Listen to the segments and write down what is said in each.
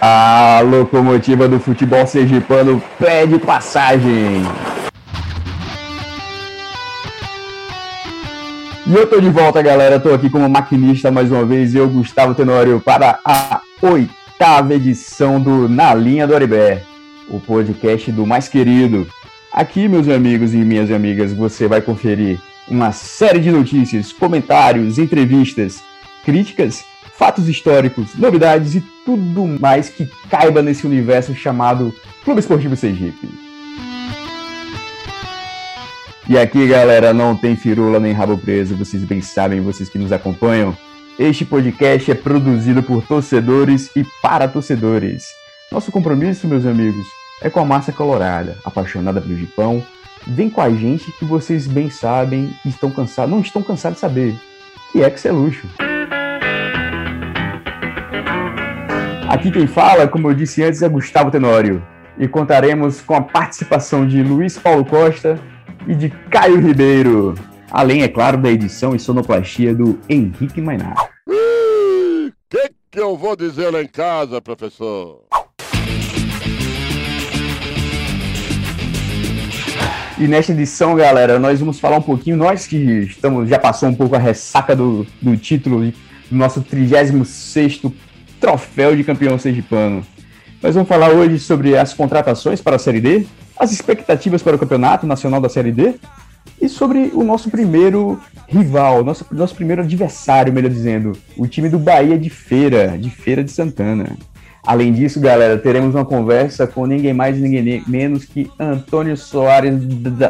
A locomotiva do futebol sergipano pede passagem. E eu tô de volta, galera. Tô aqui como maquinista mais uma vez, eu, Gustavo Tenório, para a oitava edição do Na Linha do Aribé, o podcast do mais querido. Aqui, meus amigos e minhas amigas, você vai conferir uma série de notícias, comentários, entrevistas, críticas fatos históricos, novidades e tudo mais que caiba nesse universo chamado Clube Esportivo Sergipe. E aqui, galera, não tem firula nem rabo preso, vocês bem sabem, vocês que nos acompanham. Este podcast é produzido por torcedores e para torcedores. Nosso compromisso, meus amigos, é com a massa colorada, apaixonada pelo Gipão. Vem com a gente que vocês bem sabem e estão cansados, não estão cansados de saber, que é que é luxo. Aqui quem fala, como eu disse antes, é Gustavo Tenório. E contaremos com a participação de Luiz Paulo Costa e de Caio Ribeiro. Além, é claro, da edição e sonoplastia do Henrique Mainar. O que, que eu vou dizer lá em casa, professor? E nesta edição, galera, nós vamos falar um pouquinho, nós que estamos, já passou um pouco a ressaca do, do título do nosso 36º troféu de campeão sergipano. Nós vamos falar hoje sobre as contratações para a Série D, as expectativas para o Campeonato Nacional da Série D e sobre o nosso primeiro rival, nosso, nosso primeiro adversário, melhor dizendo, o time do Bahia de Feira, de Feira de Santana. Além disso, galera, teremos uma conversa com ninguém mais ninguém menos que Antônio Soares.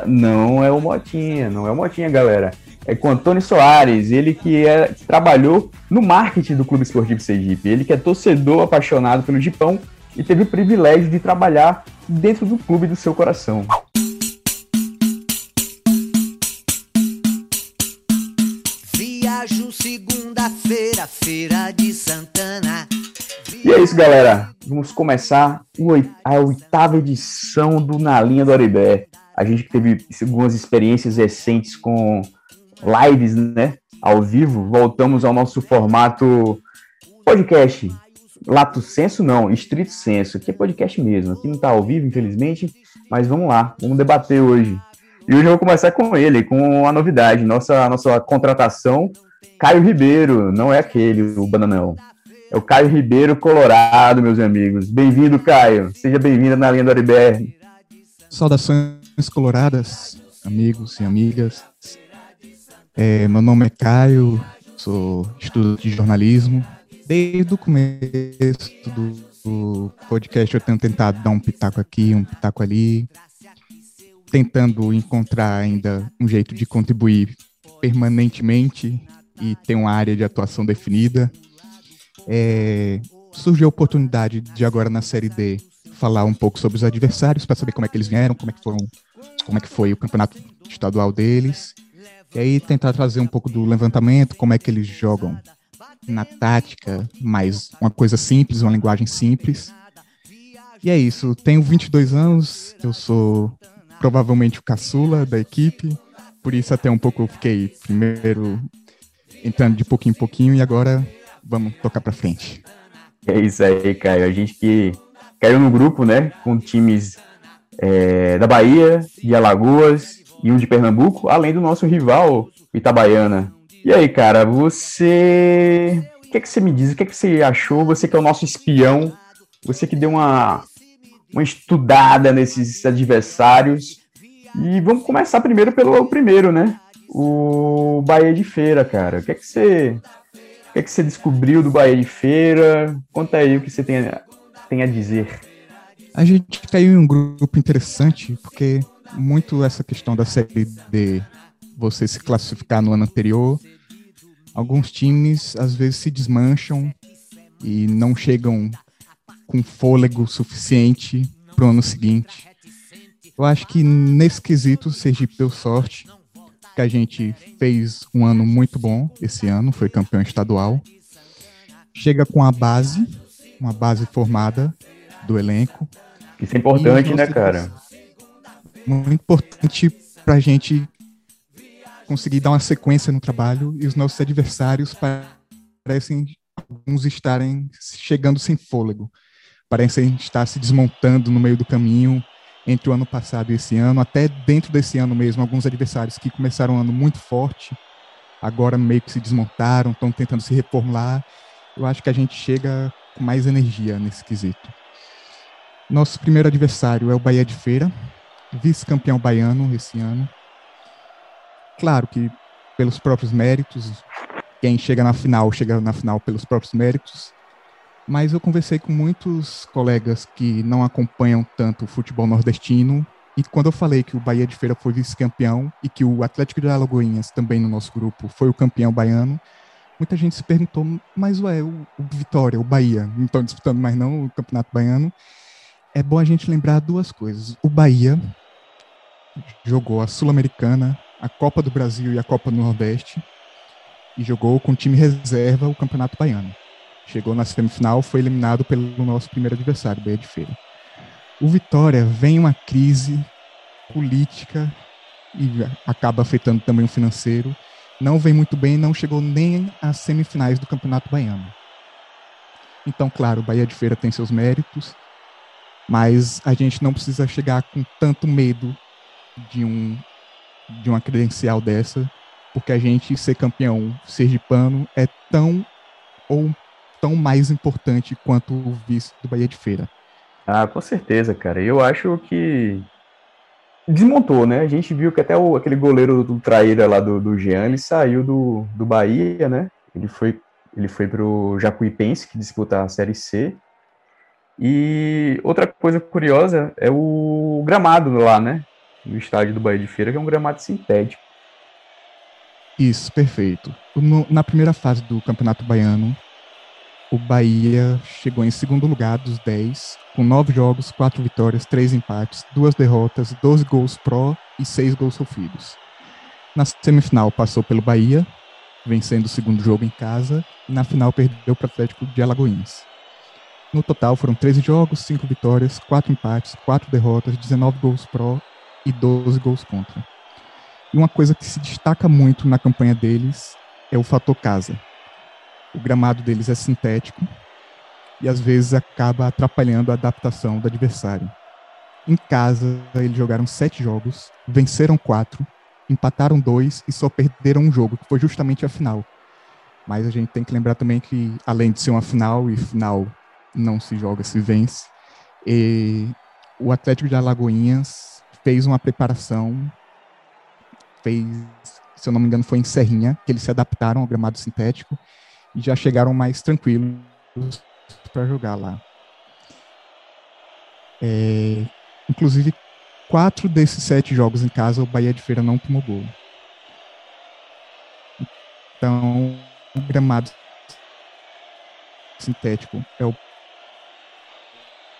Não é o Motinha, não é o Motinha, galera é com Antônio Soares, ele que é, trabalhou no marketing do Clube Esportivo Sergipe, ele que é torcedor apaixonado pelo Gipão e teve o privilégio de trabalhar dentro do clube do seu coração. Viajo segunda-feira, feira de Santana. E é isso, galera. Vamos começar a oitava edição do Na Linha do Aribé. A gente teve algumas experiências recentes com lives, né, ao vivo, voltamos ao nosso formato podcast. Lato senso não, estrito senso, que é podcast mesmo. Aqui não está ao vivo, infelizmente, mas vamos lá, vamos debater hoje. E hoje eu vou começar com ele, com a novidade, nossa, nossa contratação, Caio Ribeiro, não é aquele, o Bananão. É o Caio Ribeiro Colorado, meus amigos. Bem-vindo, Caio. Seja bem-vindo na linha do RBR. Saudações coloradas, amigos e amigas. É, meu nome é Caio, sou estudante de jornalismo. Desde o começo do, do podcast eu tenho tentado dar um pitaco aqui, um pitaco ali, tentando encontrar ainda um jeito de contribuir permanentemente e ter uma área de atuação definida. É, surgiu a oportunidade de agora na série D falar um pouco sobre os adversários para saber como é que eles vieram, como é que foram, como é que foi o campeonato estadual deles e aí tentar trazer um pouco do levantamento, como é que eles jogam na tática, mais uma coisa simples, uma linguagem simples. E é isso, tenho 22 anos, eu sou provavelmente o caçula da equipe, por isso até um pouco eu fiquei primeiro entrando de pouquinho em pouquinho e agora vamos tocar para frente. É isso aí, Caio. A gente que caiu no grupo, né, com times é, da Bahia, de Alagoas e um de Pernambuco, além do nosso rival Itabaiana. E aí, cara, você. O que, é que você me diz? O que, é que você achou? Você que é o nosso espião, você que deu uma, uma estudada nesses adversários. E vamos começar primeiro pelo primeiro, né? O Bahia de Feira, cara. O que é que você. O que é que você descobriu do Bahia de Feira? Conta aí o que você tem a, tem a dizer. A gente caiu em um grupo interessante, porque muito essa questão da série D, você se classificar no ano anterior. Alguns times às vezes se desmancham e não chegam com fôlego suficiente para o ano seguinte. Eu acho que nesse quesito o Sergipe deu sorte, que a gente fez um ano muito bom esse ano, foi campeão estadual. Chega com a base, uma base formada do elenco. Isso é importante, né, cara? Muito importante para a gente conseguir dar uma sequência no trabalho e os nossos adversários parecem alguns estarem chegando sem fôlego. parecem estar se desmontando no meio do caminho entre o ano passado e esse ano, até dentro desse ano mesmo, alguns adversários que começaram o ano muito forte, agora meio que se desmontaram, estão tentando se reformular. Eu acho que a gente chega com mais energia nesse quesito. Nosso primeiro adversário é o Bahia de Feira, vice-campeão baiano esse ano. Claro que pelos próprios méritos, quem chega na final chega na final pelos próprios méritos. Mas eu conversei com muitos colegas que não acompanham tanto o futebol nordestino e quando eu falei que o Bahia de Feira foi vice-campeão e que o Atlético de Alagoinhas, também no nosso grupo, foi o campeão baiano, muita gente se perguntou, mas ué, o, o Vitória, o Bahia, não estão disputando mais não o Campeonato Baiano. É bom a gente lembrar duas coisas. O Bahia jogou a Sul-Americana, a Copa do Brasil e a Copa do Nordeste e jogou com time reserva o Campeonato Baiano. Chegou na semifinal, foi eliminado pelo nosso primeiro adversário, Bahia de Feira. O Vitória vem uma crise política e acaba afetando também o financeiro. Não vem muito bem, não chegou nem às semifinais do Campeonato Baiano. Então, claro, o Bahia de Feira tem seus méritos, mas a gente não precisa chegar com tanto medo de um de uma credencial dessa, porque a gente ser campeão sergipano é tão ou tão mais importante quanto o vice do Bahia de Feira. Ah, com certeza, cara. Eu acho que desmontou, né? A gente viu que até o, aquele goleiro do traíra lá do, do Jean, ele saiu do, do Bahia, né? Ele foi, ele foi pro Jacuipense, que disputa a Série C. E outra coisa curiosa é o gramado lá, né? No estádio do Bahia de Feira, que é um gramado sintético. Isso, perfeito. No, na primeira fase do Campeonato Baiano, o Bahia chegou em segundo lugar dos 10, com 9 jogos, 4 vitórias, 3 empates, 2 derrotas, 12 gols pró e 6 gols sofridos. Na semifinal passou pelo Bahia, vencendo o segundo jogo em casa, e na final perdeu para o Atlético de Alagoinhas. No total foram 13 jogos, 5 vitórias, 4 empates, 4 derrotas, 19 gols pró e 12 gols contra. E uma coisa que se destaca muito na campanha deles é o fator casa o gramado deles é sintético e às vezes acaba atrapalhando a adaptação do adversário. Em casa, eles jogaram sete jogos, venceram quatro, empataram dois e só perderam um jogo, que foi justamente a final. Mas a gente tem que lembrar também que, além de ser uma final, e final não se joga, se vence, o Atlético de Alagoinhas fez uma preparação, fez, se eu não me engano, foi em Serrinha, que eles se adaptaram ao gramado sintético e já chegaram mais tranquilos para jogar lá. É, inclusive, quatro desses sete jogos em casa, o Bahia de Feira não tomou gol. Então, o gramado sintético é o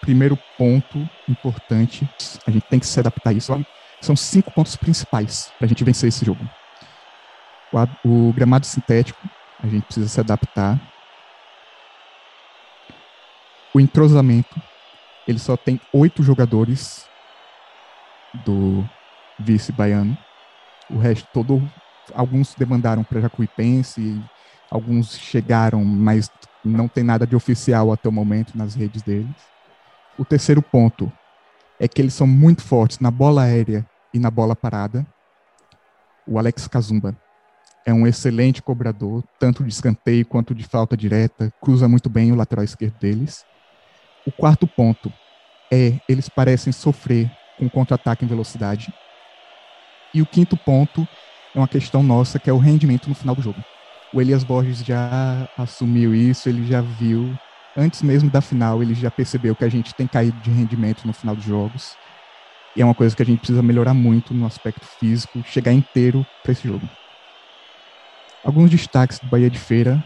primeiro ponto importante. A gente tem que se adaptar a isso. São cinco pontos principais para a gente vencer esse jogo. O, o gramado sintético, a gente precisa se adaptar. O entrosamento, ele só tem oito jogadores do vice baiano. O resto todo, alguns demandaram para Jacuipense, alguns chegaram, mas não tem nada de oficial até o momento nas redes deles. O terceiro ponto é que eles são muito fortes na bola aérea e na bola parada. O Alex Kazumba é um excelente cobrador, tanto de escanteio quanto de falta direta, cruza muito bem o lateral esquerdo deles. O quarto ponto é eles parecem sofrer com contra-ataque em velocidade. E o quinto ponto é uma questão nossa, que é o rendimento no final do jogo. O Elias Borges já assumiu isso, ele já viu, antes mesmo da final, ele já percebeu que a gente tem caído de rendimento no final dos jogos. E é uma coisa que a gente precisa melhorar muito no aspecto físico, chegar inteiro para esse jogo. Alguns destaques do Bahia de Feira,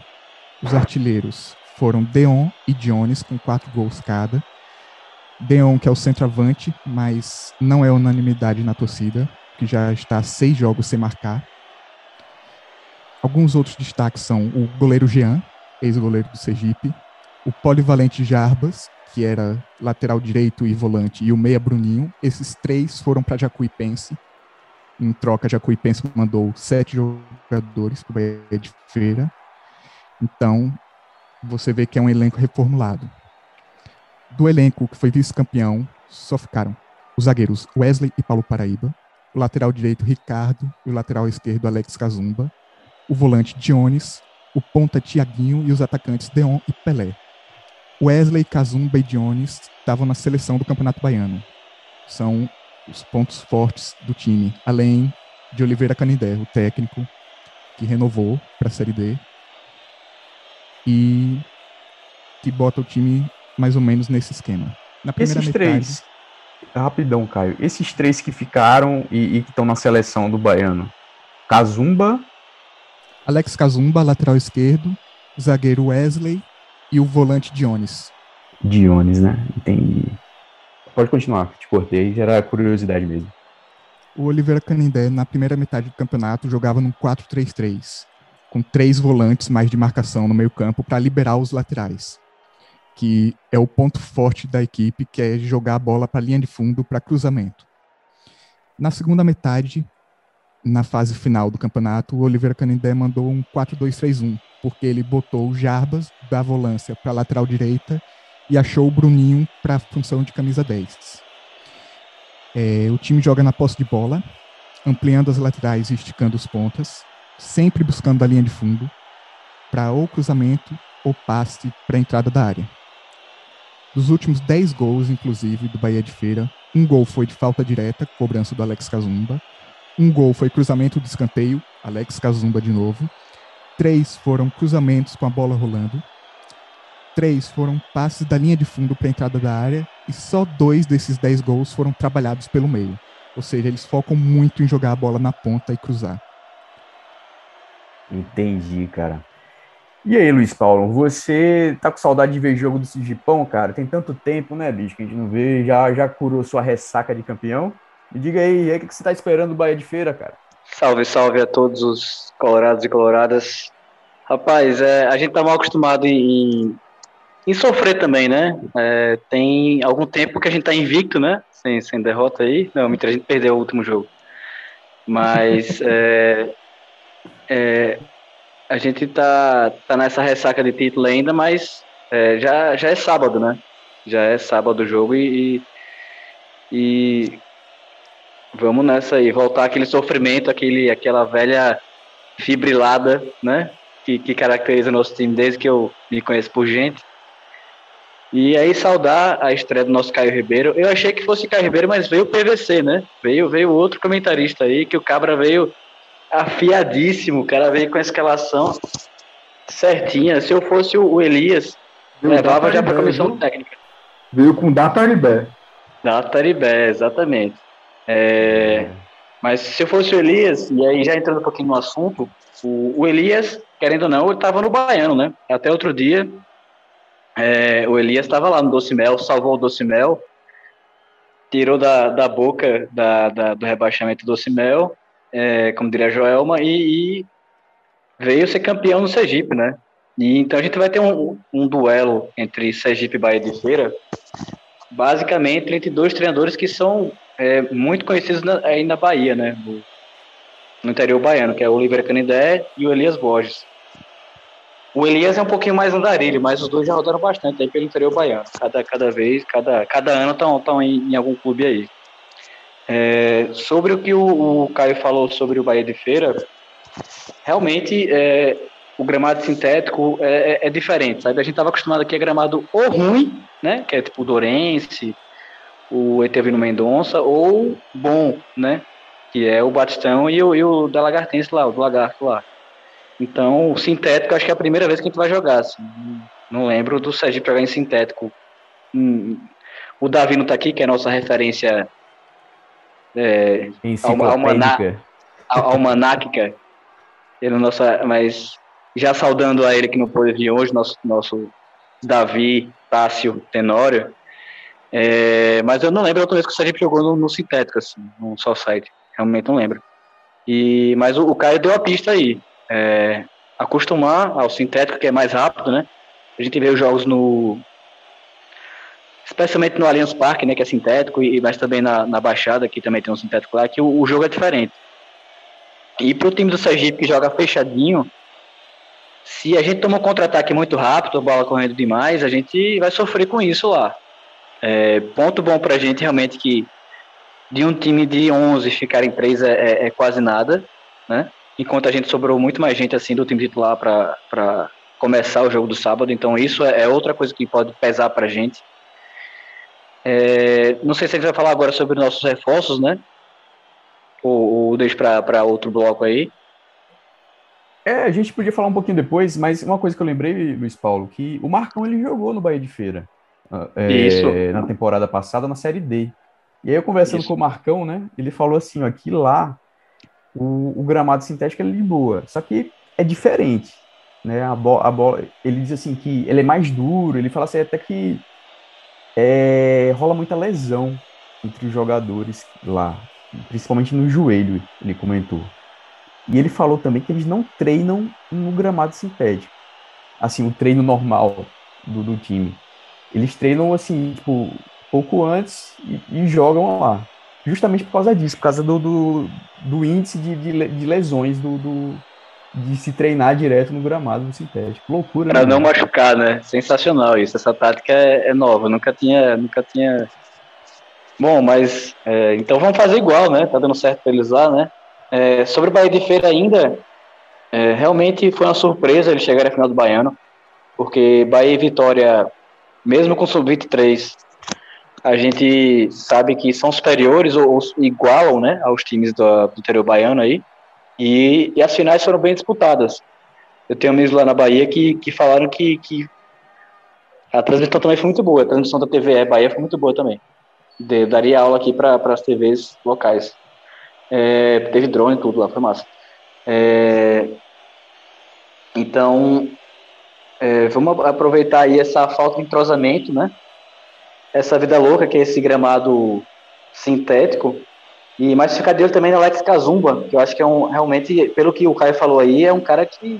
os artilheiros foram Deon e Jones, com quatro gols cada. Deon, que é o centroavante, mas não é unanimidade na torcida, que já está seis jogos sem marcar. Alguns outros destaques são o goleiro Jean, ex-goleiro do Sergipe, o polivalente Jarbas, que era lateral direito e volante, e o meia Bruninho. Esses três foram para Jacuipense, em troca, Jacuipense mandou sete jogadores para o Bahia de Feira. Então, você vê que é um elenco reformulado. Do elenco que foi vice-campeão, só ficaram os zagueiros Wesley e Paulo Paraíba, o lateral direito Ricardo e o lateral esquerdo Alex Kazumba, o volante Dionis, o ponta Tiaguinho e os atacantes Deon e Pelé. Wesley, Kazumba e Dionis estavam na seleção do Campeonato Baiano. São os pontos fortes do time, além de Oliveira Canindé, o técnico que renovou para a Série D e que bota o time mais ou menos nesse esquema. Na primeira Esses metade, três, rapidão, Caio, esses três que ficaram e, e que estão na seleção do Baiano, Kazumba, Alex Kazumba, lateral esquerdo, zagueiro Wesley e o volante Dionis. Dionis, né? Entendi. Pode continuar, te cortei, era curiosidade mesmo. O Oliveira Canindé, na primeira metade do campeonato, jogava num 4-3-3, com três volantes mais de marcação no meio-campo para liberar os laterais, que é o ponto forte da equipe, que é jogar a bola para a linha de fundo para cruzamento. Na segunda metade, na fase final do campeonato, o Oliveira Canindé mandou um 4-2-3-1, porque ele botou o Jarbas da volância para a lateral direita e achou o Bruninho para a função de camisa 10. É, o time joga na posse de bola, ampliando as laterais e esticando os pontas, sempre buscando a linha de fundo, para ou cruzamento ou passe para a entrada da área. Dos últimos 10 gols, inclusive, do Bahia de Feira, um gol foi de falta direta, cobrança do Alex Kazumba, um gol foi cruzamento de escanteio, Alex Kazumba de novo, três foram cruzamentos com a bola rolando, três foram passes da linha de fundo para a entrada da área e só dois desses dez gols foram trabalhados pelo meio. Ou seja, eles focam muito em jogar a bola na ponta e cruzar. Entendi, cara. E aí, Luiz Paulo, você tá com saudade de ver jogo do Sigipão, cara? Tem tanto tempo, né, bicho, que a gente não vê. Já, já curou sua ressaca de campeão? Me diga aí, o que você tá esperando do Bahia de Feira, cara? Salve, salve a todos os colorados e coloradas. Rapaz, é, a gente tá mal acostumado em, em sofrer também, né? É, tem algum tempo que a gente tá invicto, né? Sem, sem derrota aí. Não, mentira, a gente perdeu o último jogo. Mas é, é, a gente tá, tá nessa ressaca de título ainda, mas é, já, já é sábado, né? Já é sábado o jogo e, e vamos nessa aí, voltar aquele sofrimento, aquele, aquela velha fibrilada, né? Que, que caracteriza nosso time desde que eu me conheço por gente. E aí saudar a estreia do nosso Caio Ribeiro. Eu achei que fosse Caio Ribeiro, mas veio o PVC, né? Veio, veio outro comentarista aí, que o Cabra veio afiadíssimo, o cara veio com a escalação certinha. Se eu fosse o Elias, veio levava já para a comissão técnica. Veio com data Ribé. Data Ribé, exatamente. É, mas se fosse o Elias, e aí já entrando um pouquinho no assunto, o, o Elias, querendo ou não, ele estava no Baiano, né? Até outro dia, é, o Elias estava lá no Doce Mel, salvou o Doce Mel, tirou da, da boca da, da do rebaixamento do Doce Mel, é, como diria a Joelma, e, e, veio ser campeão no Sergipe, né? E, então a gente vai ter um, um duelo entre Sergipe e Bahia de Feira, basicamente entre dois treinadores que são é, muito conhecidos na, aí na Bahia, né? No, no interior baiano, que é o Oliveira Canindé e o Elias Borges. O Elias é um pouquinho mais andarilho, mas os dois já rodaram bastante aí pelo interior baiano. Cada, cada vez, cada, cada ano estão em, em algum clube aí. É, sobre o que o, o, Caio falou sobre o Bahia de Feira, realmente é, o gramado sintético é, é, é diferente, sabe? A gente estava acostumado aqui a gramado ou ruim, né? Que é tipo o Dorense, o Etevino Mendonça, ou bom, né? Que é o Batistão e o, e o da Lagartense lá, o do Lagarto lá. Então, o sintético, acho que é a primeira vez que a gente vai jogar. Assim. Não lembro do Sergipe jogar em sintético. Hum, o Davi não tá aqui, que é a nossa referência é, almaná, almanáquica. Ele, nossa, mas já saudando a ele que não pôde vir hoje, nosso, nosso Davi Tássio Tenório. É, mas eu não lembro a outra vez que o Sergipe jogou no, no sintético, assim, no só site. Realmente não lembro. E, mas o, o Caio deu a pista aí é, acostumar ao sintético, que é mais rápido, né? A gente vê os jogos no. Especialmente no Allianz Parque, né? Que é sintético, e, mas também na, na Baixada, que também tem um sintético lá, que o, o jogo é diferente. E para o time do Sergipe que joga fechadinho, se a gente toma um contra-ataque muito rápido, a bola correndo demais, a gente vai sofrer com isso lá. É, ponto bom pra gente realmente que de um time de 11 ficarem três é, é, é quase nada, né? Enquanto a gente sobrou muito mais gente assim do time titular para começar o jogo do sábado, então isso é, é outra coisa que pode pesar pra gente. É, não sei se a gente vai falar agora sobre nossos reforços, né? Ou, ou deixa para outro bloco aí. É, a gente podia falar um pouquinho depois, mas uma coisa que eu lembrei, Luiz Paulo, que o Marcão ele jogou no Bahia de Feira ah, é, na temporada passada, na Série D. E aí eu conversando Isso. com o Marcão, né, ele falou assim, ó, que lá o, o, gramado sintético é de boa, só que é diferente, né, a, bo a bola, ele diz assim que ele é mais duro, ele fala assim até que é, rola muita lesão entre os jogadores lá, principalmente no joelho, ele comentou. E ele falou também que eles não treinam no gramado sintético. Assim, o treino normal do, do time. Eles treinam, assim, tipo, pouco antes e, e, jogam lá. Justamente por causa disso, por causa do, do, do índice de, de, de lesões do, do, de se treinar direto no gramado sintético. Loucura, Para né? não machucar, né? Sensacional isso. Essa tática é, é nova. nunca tinha, nunca tinha. Bom, mas é, então vamos fazer igual, né? Tá dando certo para eles lá, né? É, sobre o Bahia de Feira ainda, é, realmente foi uma surpresa eles chegarem à final do Baiano, porque Bahia e Vitória, mesmo com sub-23, a gente sabe que são superiores ou, ou igualam né, aos times do, do interior baiano aí, e, e, as finais foram bem disputadas. Eu tenho amigos lá na Bahia que, que falaram que, que a transmissão também foi muito boa, a transmissão da TVE Bahia foi muito boa também. De, daria aula aqui para as TVs locais. É, teve drone tudo lá, foi massa. É, então, é, vamos aproveitar aí essa falta de entrosamento, né? Essa vida louca que é esse gramado sintético. E mais ficar de olho também no Alex Kazumba, que eu acho que é um, realmente, pelo que o Caio falou aí, é um cara que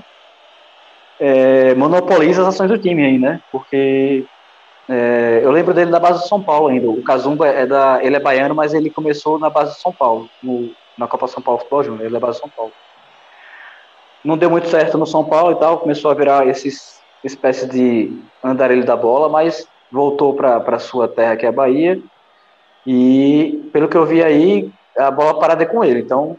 é, monopoliza as ações do time aí, né? Porque é, eu lembro dele da base do São Paulo ainda. O Kazumba é da, ele é baiano, mas ele começou na base do São Paulo, no, na Copa São Paulo Futebol Júnior, ele levava São Paulo. Não deu muito certo no São Paulo e tal, começou a virar esses espécie de andarilho da bola, mas voltou para sua terra, que é a Bahia, e pelo que eu vi aí, a bola parada é com ele. Então,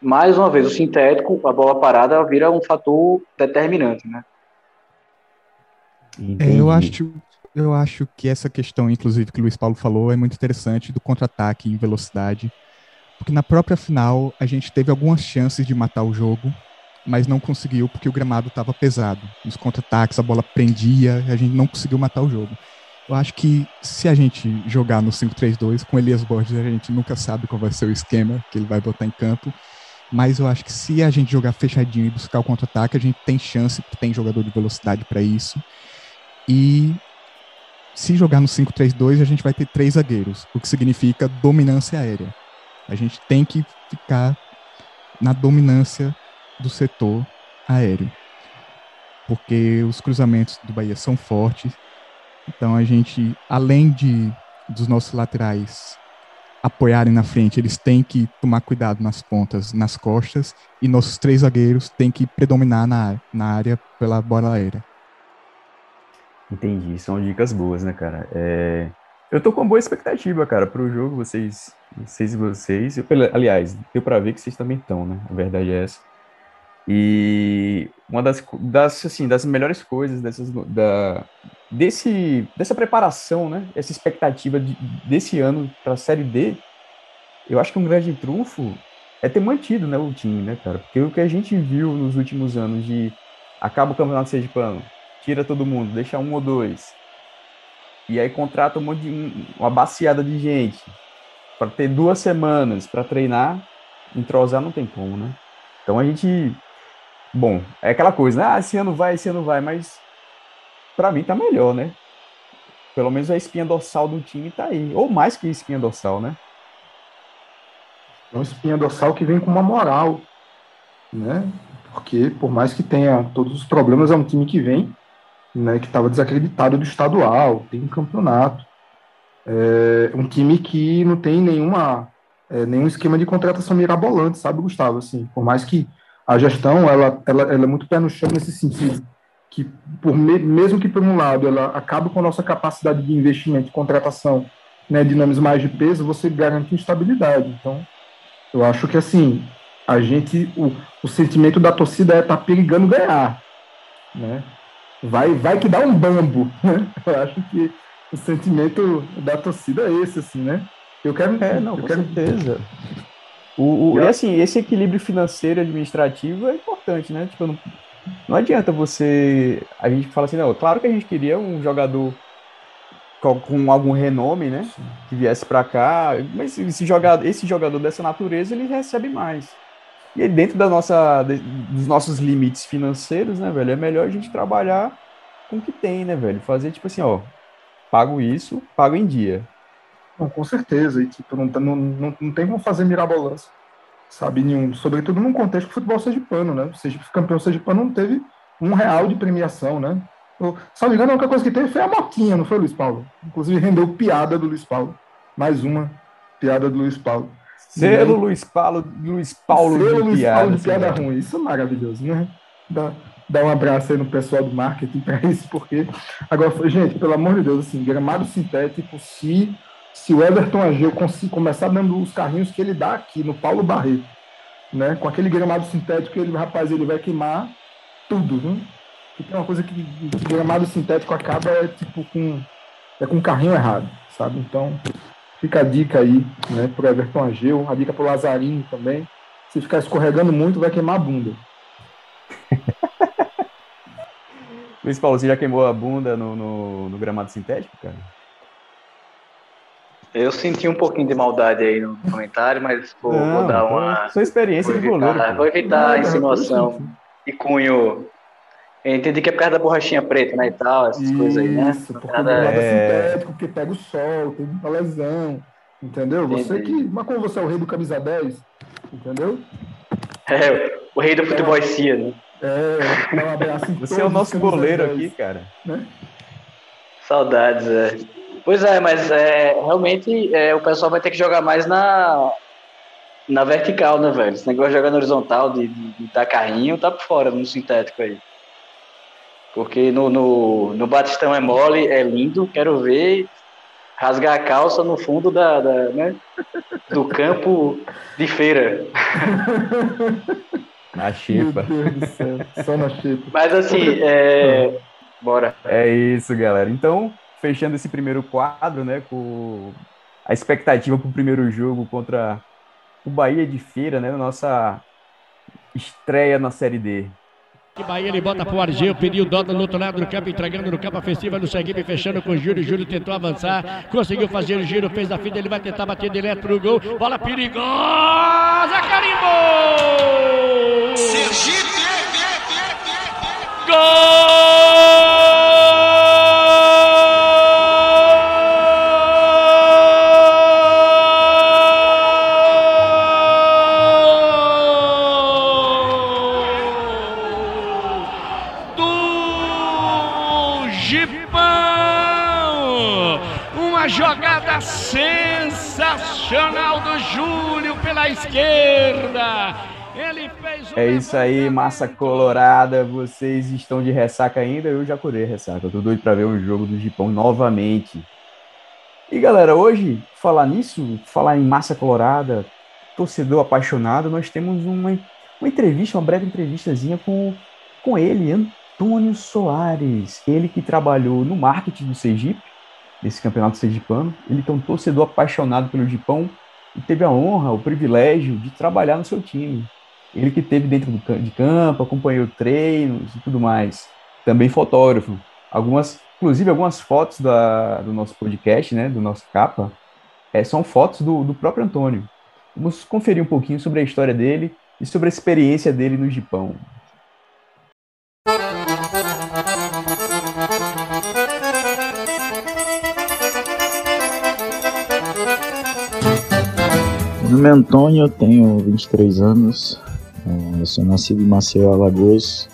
mais uma vez, o sintético, a bola parada vira um fator determinante, né? É, eu acho, eu acho que essa questão, inclusive, que o Luiz Paulo falou, é muito interessante do contra-ataque em velocidade. Porque na própria final a gente teve algumas chances de matar o jogo, mas não conseguiu porque o gramado estava pesado. Nos contra-ataques a bola prendia, a gente não conseguiu matar o jogo. Eu acho que se a gente jogar no 5-3-2 com Elias Borges, a gente nunca sabe qual vai ser o esquema que ele vai botar em campo. Mas eu acho que se a gente jogar fechadinho e buscar o contra-ataque, a gente tem chance, tem jogador de velocidade para isso. E se jogar no 5-3-2, a gente vai ter três zagueiros, o que significa dominância aérea. A gente tem que ficar na dominância do setor aéreo, porque os cruzamentos do Bahia são fortes. Então a gente, além de dos nossos laterais apoiarem na frente, eles têm que tomar cuidado nas pontas, nas costas, e nossos três zagueiros têm que predominar na, na área pela bola aérea. Entendi, são dicas boas, né, cara? É... Eu tô com uma boa expectativa, cara, pro jogo. Vocês, vocês vocês. Eu, aliás, deu para ver que vocês também estão, né? A verdade é essa. E uma das, das, assim, das melhores coisas dessas, da, desse, dessa preparação, né? Essa expectativa de, desse ano para a Série D, eu acho que um grande trunfo é ter mantido né, o time, né, cara? Porque o que a gente viu nos últimos anos de acaba o campeonato sergipano, tira todo mundo, deixa um ou dois, e aí contrata um monte de, uma baciada de gente para ter duas semanas para treinar, entrosar não tem como, né? Então a gente, bom, é aquela coisa, né? ah, esse ano vai, esse ano vai, mas para mim tá melhor, né? Pelo menos a espinha dorsal do time tá aí, ou mais que espinha dorsal, né? É uma espinha dorsal que vem com uma moral, né? Porque por mais que tenha todos os problemas, é um time que vem né, que estava desacreditado do estadual, tem um campeonato. É um time que não tem nenhuma, é, nenhum esquema de contratação mirabolante, sabe, Gustavo? Assim, por mais que a gestão ela, ela, ela é muito pé no chão nesse sentido que por me, mesmo que por um lado ela acabe com a nossa capacidade de investimento e contratação né, de nomes mais de peso, você garante instabilidade. Então, eu acho que assim, a gente, o, o sentimento da torcida é tá perigando ganhar, né? Vai, vai que dá um bambo, né? Eu acho que o sentimento da torcida é esse, assim, né? Eu quero. É, não, eu com quero... certeza. O, o, e assim, esse equilíbrio financeiro e administrativo é importante, né? Tipo, não, não adianta você. A gente fala assim, não, claro que a gente queria um jogador com, algum renome, né? Que viesse para cá, mas esse jogador, esse jogador dessa natureza ele recebe mais. E dentro da nossa, dos nossos limites financeiros, né, velho, é melhor a gente trabalhar com o que tem, né, velho? Fazer tipo assim, ó, pago isso, pago em dia. Não, com certeza, e tipo, não, não, não, não tem como fazer mirabolância, sabe, nenhum, sobretudo num contexto que o futebol seja pano, né? Seja campeão seja pano não teve um real de premiação, né? Se não me engano, a única coisa que teve foi a motinha, não foi, Luiz Paulo? Inclusive rendeu piada do Luiz Paulo. Mais uma piada do Luiz Paulo. Selo Luiz Paulo, Luiz Paulo Selo de Luiz piada. Paulo de piada ruim. Isso é maravilhoso, né? Dá, dá um abraço aí no pessoal do marketing para isso, porque. Agora, gente, pelo amor de Deus, assim, gramado sintético, se, se o Everton Ageu começar dando os carrinhos que ele dá aqui no Paulo Barreto, né? Com aquele gramado sintético, ele, rapaz, ele vai queimar tudo, viu? Porque uma coisa que, que gramado sintético acaba é tipo com. É com carrinho errado, sabe? Então, fica a dica aí, né, pro Everton Ageu, a dica pro Lazarinho também. Se ficar escorregando muito, vai queimar a bunda. Luiz Paulo, você já queimou a bunda no, no, no gramado sintético, cara? Eu senti um pouquinho de maldade aí no comentário, mas vou, Não, vou dar uma. Sua experiência vou de goleiro. Vou evitar a insinuação de cunho. Eu entendi que é por causa da borrachinha preta, né? E tal, essas Isso, coisas aí, né? porque Nada- é É. sintético, porque pega o sol, tem muita lesão. Entendeu? Você Entendi. que. Mas como você é o rei do camisa 10, entendeu? É, o rei do futebol cia, né? É, um abraço em Você é o nosso goleiro 10, aqui, cara. Né? Saudades, é. Pois é, mas é, realmente é, o pessoal vai ter que jogar mais na, na vertical, né, velho? Esse negócio de jogar na horizontal, de, de, de dar carrinho, tá por fora no sintético aí. Porque no, no, no Batistão é mole, é lindo, quero ver rasgar a calça no fundo da, da, né, do campo de feira. Na Meu chipa. Deus do céu, só na chipa. Mas assim, é, bora. É isso, galera. Então, fechando esse primeiro quadro, né, com a expectativa para o primeiro jogo contra o Bahia de Feira, né, nossa estreia na Série D. Que Bahia ele bota pro Argel, pediu Dota no outro lado do campo, entregando no campo ofensivo no Seguibe, fechando com o Júlio. Júlio tentou avançar, conseguiu fazer o giro, fez a fita, ele vai tentar bater direto pro gol. Bola perigosa, carimbou! É isso aí, massa colorada. Vocês estão de ressaca ainda? Eu já curei ressaca. Eu tô doido para ver o jogo do Gipão novamente. E galera, hoje, falar nisso, falar em massa colorada, torcedor apaixonado, nós temos uma, uma entrevista, uma breve entrevistazinha com, com ele, Antônio Soares. Ele que trabalhou no marketing do Sergipe, desse campeonato sergipano. Ele que é um torcedor apaixonado pelo Gipão e teve a honra, o privilégio de trabalhar no seu time. Ele que teve dentro de campo, acompanhou treinos e tudo mais. Também fotógrafo. Algumas, inclusive algumas fotos da, do nosso podcast, né, do nosso capa, é, são fotos do, do próprio Antônio. Vamos conferir um pouquinho sobre a história dele e sobre a experiência dele no Gipão. Meu nome é Antônio, eu tenho 23 anos, eu sou nascido em Maceió, Alagoas.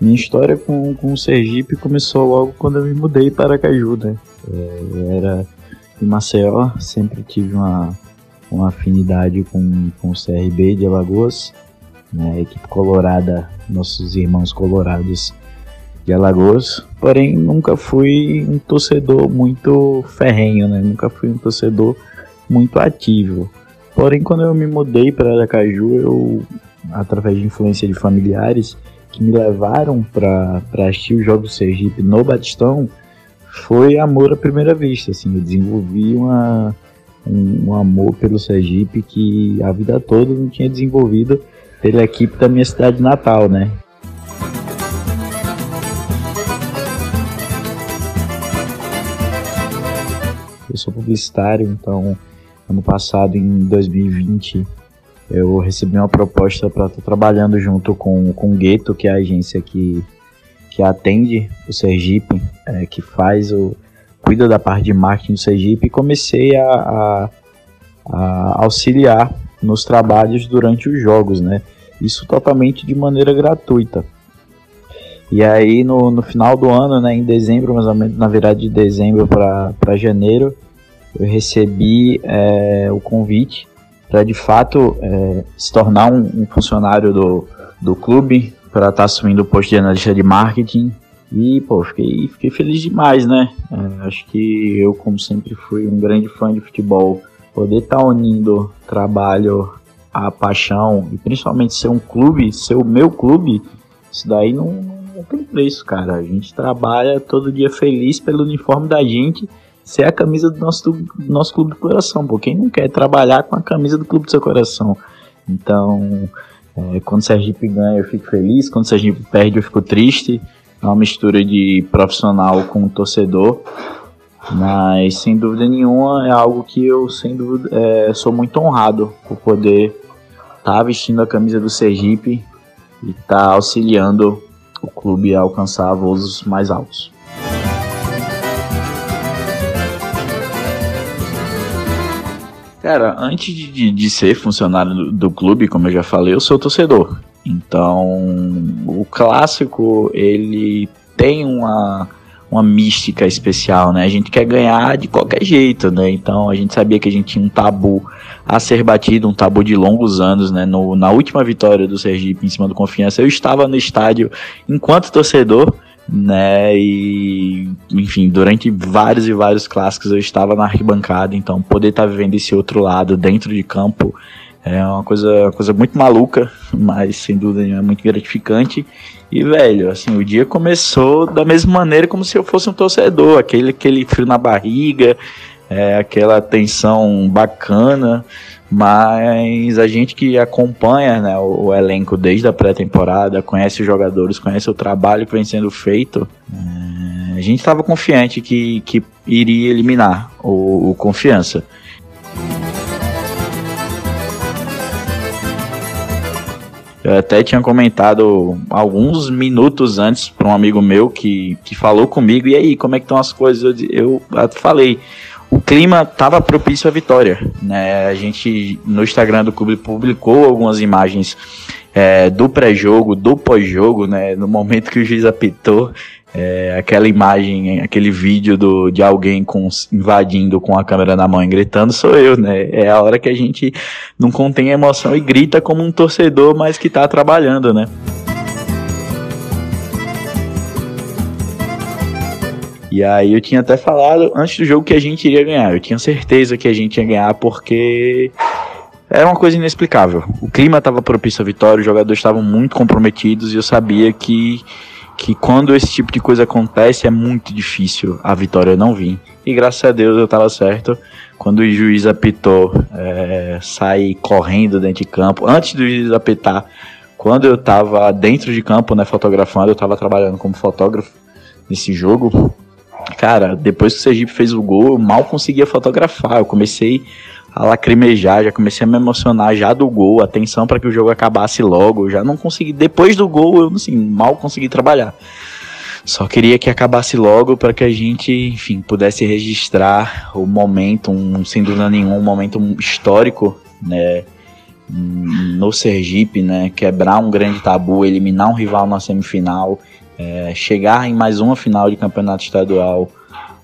Minha história com, com o Sergipe começou logo quando eu me mudei para Caju, né? Eu era de Maceió, sempre tive uma, uma afinidade com, com o CRB de Alagoas, né? A equipe colorada, nossos irmãos colorados de Alagoas, porém nunca fui um torcedor muito ferrenho, né? Nunca fui um torcedor muito ativo. Porém, quando eu me mudei para Aracaju, eu, através de influência de familiares que me levaram para assistir os Jogos Sergipe no Batistão, foi amor à primeira vista. Assim, eu desenvolvi uma, um, um amor pelo Sergipe que a vida toda não tinha desenvolvido pela equipe da minha cidade natal, né? Eu sou publicitário, então ano passado, em 2020, eu recebi uma proposta para estar trabalhando junto com, com o Gueto, que é a agência que, que atende o Sergipe, é, que faz o cuida da parte de marketing do Sergipe, e comecei a, a, a auxiliar nos trabalhos durante os jogos, né? Isso totalmente de maneira gratuita. E aí no, no final do ano, né, em dezembro, mais ou menos, na virada de dezembro para janeiro, eu recebi é, o convite para de fato é, se tornar um, um, funcionário do, do clube, para estar tá assumindo o posto de analista de marketing. E, pô, fiquei, fiquei feliz demais, né? É, acho que eu, como sempre fui um grande fã de futebol, poder estar tá unindo trabalho à paixão e principalmente ser um clube, ser o meu clube, isso daí não, não tem preço, cara. A gente trabalha todo dia feliz pelo uniforme da gente ser a camisa do nosso, do nosso clube do coração, pô. Quem não quer trabalhar com a camisa do clube do seu coração? Então, é, quando o Sergipe ganha, eu fico feliz. Quando o Sergipe perde, eu fico triste. É uma mistura de profissional com torcedor. Mas, sem dúvida nenhuma, é algo que eu, sem dúvida, é, sou muito honrado por poder estar tá vestindo a camisa do Sergipe e estar tá auxiliando o clube a alcançar voos mais altos. Cara, antes de, de ser funcionário do, do, clube, como eu já falei, eu sou torcedor. Então, o clássico, ele tem uma, uma mística especial, né? A gente quer ganhar de qualquer jeito, né? Então, a gente sabia que a gente tinha um tabu a ser batido, um tabu de longos anos, né? No, na última vitória do Sergipe em cima do Confiança, eu estava no estádio enquanto torcedor, né? E enfim, durante vários e vários clássicos eu estava na arquibancada, então poder estar tá vivendo esse outro lado dentro de campo é uma coisa, uma coisa muito maluca, mas sem dúvida é muito gratificante. E velho, assim, o dia começou da mesma maneira como se eu fosse um torcedor, aquele aquele frio na barriga, é, aquela tensão bacana. Mas a gente que acompanha né, o, o elenco desde a pré-temporada, conhece os jogadores, conhece o trabalho que vem sendo feito, é, a gente estava confiante que, que iria eliminar o, o Confiança. Eu até tinha comentado alguns minutos antes para um amigo meu que, que falou comigo, e aí, como é que estão as coisas? Eu, eu falei, o clima estava propício à vitória. Né? A gente, no Instagram do clube, publicou algumas imagens é, do pré-jogo, do pós-jogo, né? no momento que o juiz apitou. É, aquela imagem, aquele vídeo do, de alguém com, invadindo com a câmera na mão e gritando, sou eu, né? É a hora que a gente não contém emoção e grita como um torcedor, mas que está trabalhando, né? E aí eu tinha até falado antes do jogo que a gente iria ganhar. Eu tinha certeza que a gente ia ganhar porque era uma coisa inexplicável. O clima estava propício à vitória, os jogadores estavam muito comprometidos e eu sabia que que quando esse tipo de coisa acontece é muito difícil a vitória não vir. E graças a Deus eu estava certo. Quando o juiz apitou, é, sair correndo dentro de campo. Antes do juiz apitar, quando eu estava dentro de campo, né, fotografando, eu estava trabalhando como fotógrafo nesse jogo. Cara, depois que o Sergipe fez o gol, eu mal conseguia fotografar. Eu comecei a lacrimejar, já comecei a me emocionar já do gol, atenção para que o jogo acabasse logo. Eu já não consegui, depois do gol, eu assim, mal consegui trabalhar. Só queria que acabasse logo para que a gente, enfim, pudesse registrar o momento, um, sem dúvida nenhuma, um momento histórico, né, no Sergipe, né, quebrar um grande tabu, eliminar um rival na semifinal é, chegar em mais uma final de campeonato estadual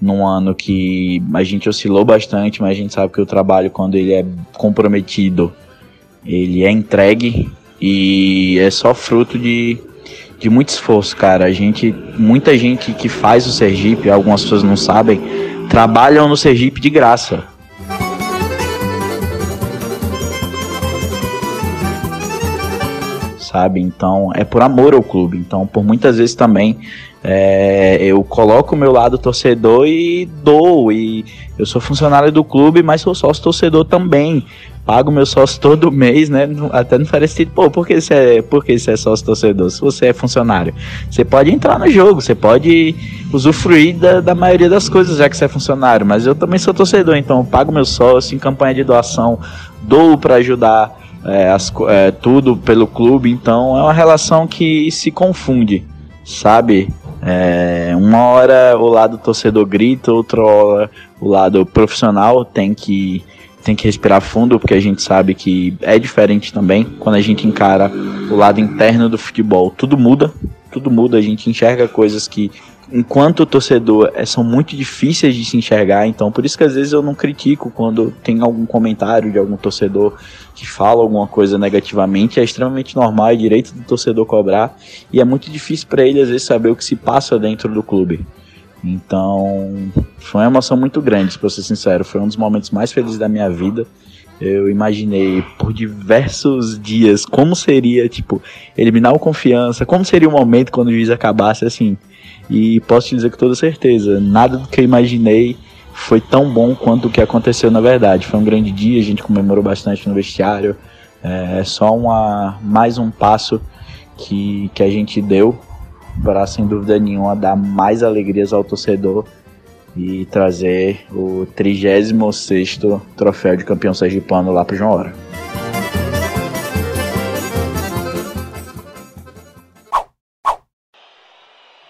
num ano que a gente oscilou bastante, mas a gente sabe que o trabalho, quando ele é comprometido, ele é entregue e é só fruto de, de muito esforço, cara. A gente, muita gente que faz o Sergipe, algumas pessoas não sabem, trabalham no Sergipe de graça. Sabe? Então, é por amor ao clube. Então, por muitas vezes também é, eu coloco o meu lado torcedor e dou. E eu sou funcionário do clube, mas sou sócio torcedor também. Pago meu sócio todo mês, né? Até não parece, pô, por que, você é, por que você é sócio torcedor? Se você é funcionário, você pode entrar no jogo, você pode usufruir da, da maioria das coisas, já que você é funcionário. Mas eu também sou torcedor, então eu pago meu sócio em campanha de doação, dou para ajudar é, as, é, tudo pelo clube. Então é uma relação que se confunde, sabe? É, uma hora o lado torcedor grita, outra hora o lado profissional tem que tem que respirar fundo, porque a gente sabe que é diferente também quando a gente encara o lado interno do futebol. Tudo muda, tudo muda, a gente enxerga coisas que enquanto torcedor é, são muito difíceis de se enxergar, então por isso que às vezes eu não critico quando tem algum comentário de algum torcedor que fala alguma coisa negativamente, é extremamente normal, é direito do torcedor cobrar, e é muito difícil para ele às vezes saber o que se passa dentro do clube. Então, foi uma emoção muito grande, para ser sincero, foi um dos momentos mais felizes da minha vida. Eu imaginei por diversos dias como seria, tipo, eliminar o confiança, como seria o momento quando o juiz acabasse assim. E posso te dizer com toda certeza, nada do que eu imaginei foi tão bom quanto o que aconteceu na verdade. Foi um grande dia, a gente comemorou bastante no vestiário. É só uma, mais um passo que, que a gente deu para, sem dúvida nenhuma, dar mais alegrias ao torcedor e trazer o 36 troféu de campeão sergipano lá para João Hora.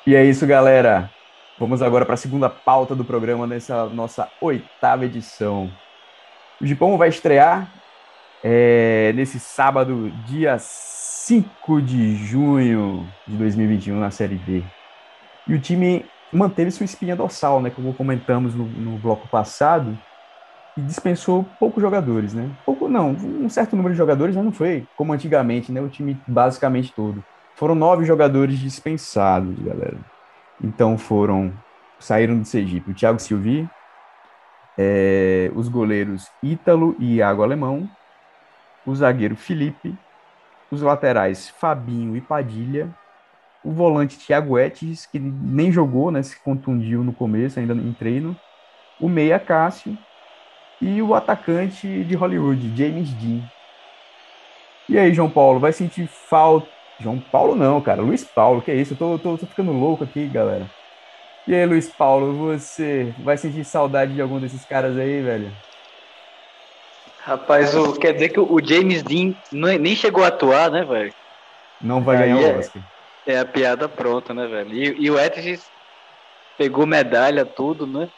E é isso, galera. Vamos agora para a segunda pauta do programa nessa nossa oitava edição. O Gipão vai estrear é, nesse sábado, dia 5 de junho de 2021, na Série B. E o time manteve sua espinha dorsal, né? Como comentamos no, no bloco passado, e dispensou poucos jogadores, né? Pouco não, um certo número de jogadores, mas não foi como antigamente, né? O time basicamente todo. Foram nove jogadores dispensados, galera. Então foram. Saíram do Sergipe o Thiago Silvi, é, os goleiros Ítalo e Iago Alemão, o zagueiro Felipe, os laterais Fabinho e Padilha, o volante Thiago Etes, que nem jogou, né, se contundiu no começo, ainda em treino, o meia Cássio e o atacante de Hollywood, James Dean. E aí, João Paulo, vai sentir falta João Paulo não, cara. Luiz Paulo, que é isso? Eu tô, tô, tô ficando louco aqui, galera. E aí, Luiz Paulo, você vai sentir saudade de algum desses caras aí, velho? Rapaz, o, quer dizer que o James Dean nem chegou a atuar, né, velho? Não vai ganhar é, o Oscar. É a piada pronta, né, velho? E, e o Etches pegou medalha, tudo, né?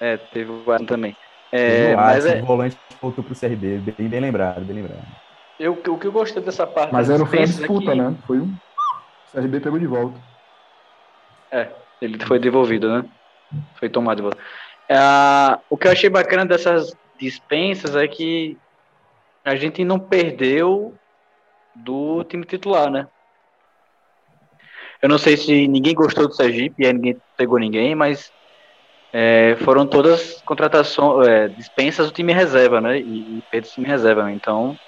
É, teve o também. É, o mas é... o volante voltou pro CRB, bem, bem lembrado, bem lembrado. Eu, o que eu gostei dessa parte. Mas não foi a disputa, né? Foi um. O CRB pegou de volta. É, ele foi devolvido, né? Foi tomado de volta. É, o que eu achei bacana dessas dispensas é que a gente não perdeu do time titular, né? Eu não sei se ninguém gostou do Sergipe e aí ninguém pegou ninguém, mas é, foram todas contratações, é, dispensas do time reserva, né? E, e do time reserva, né? Então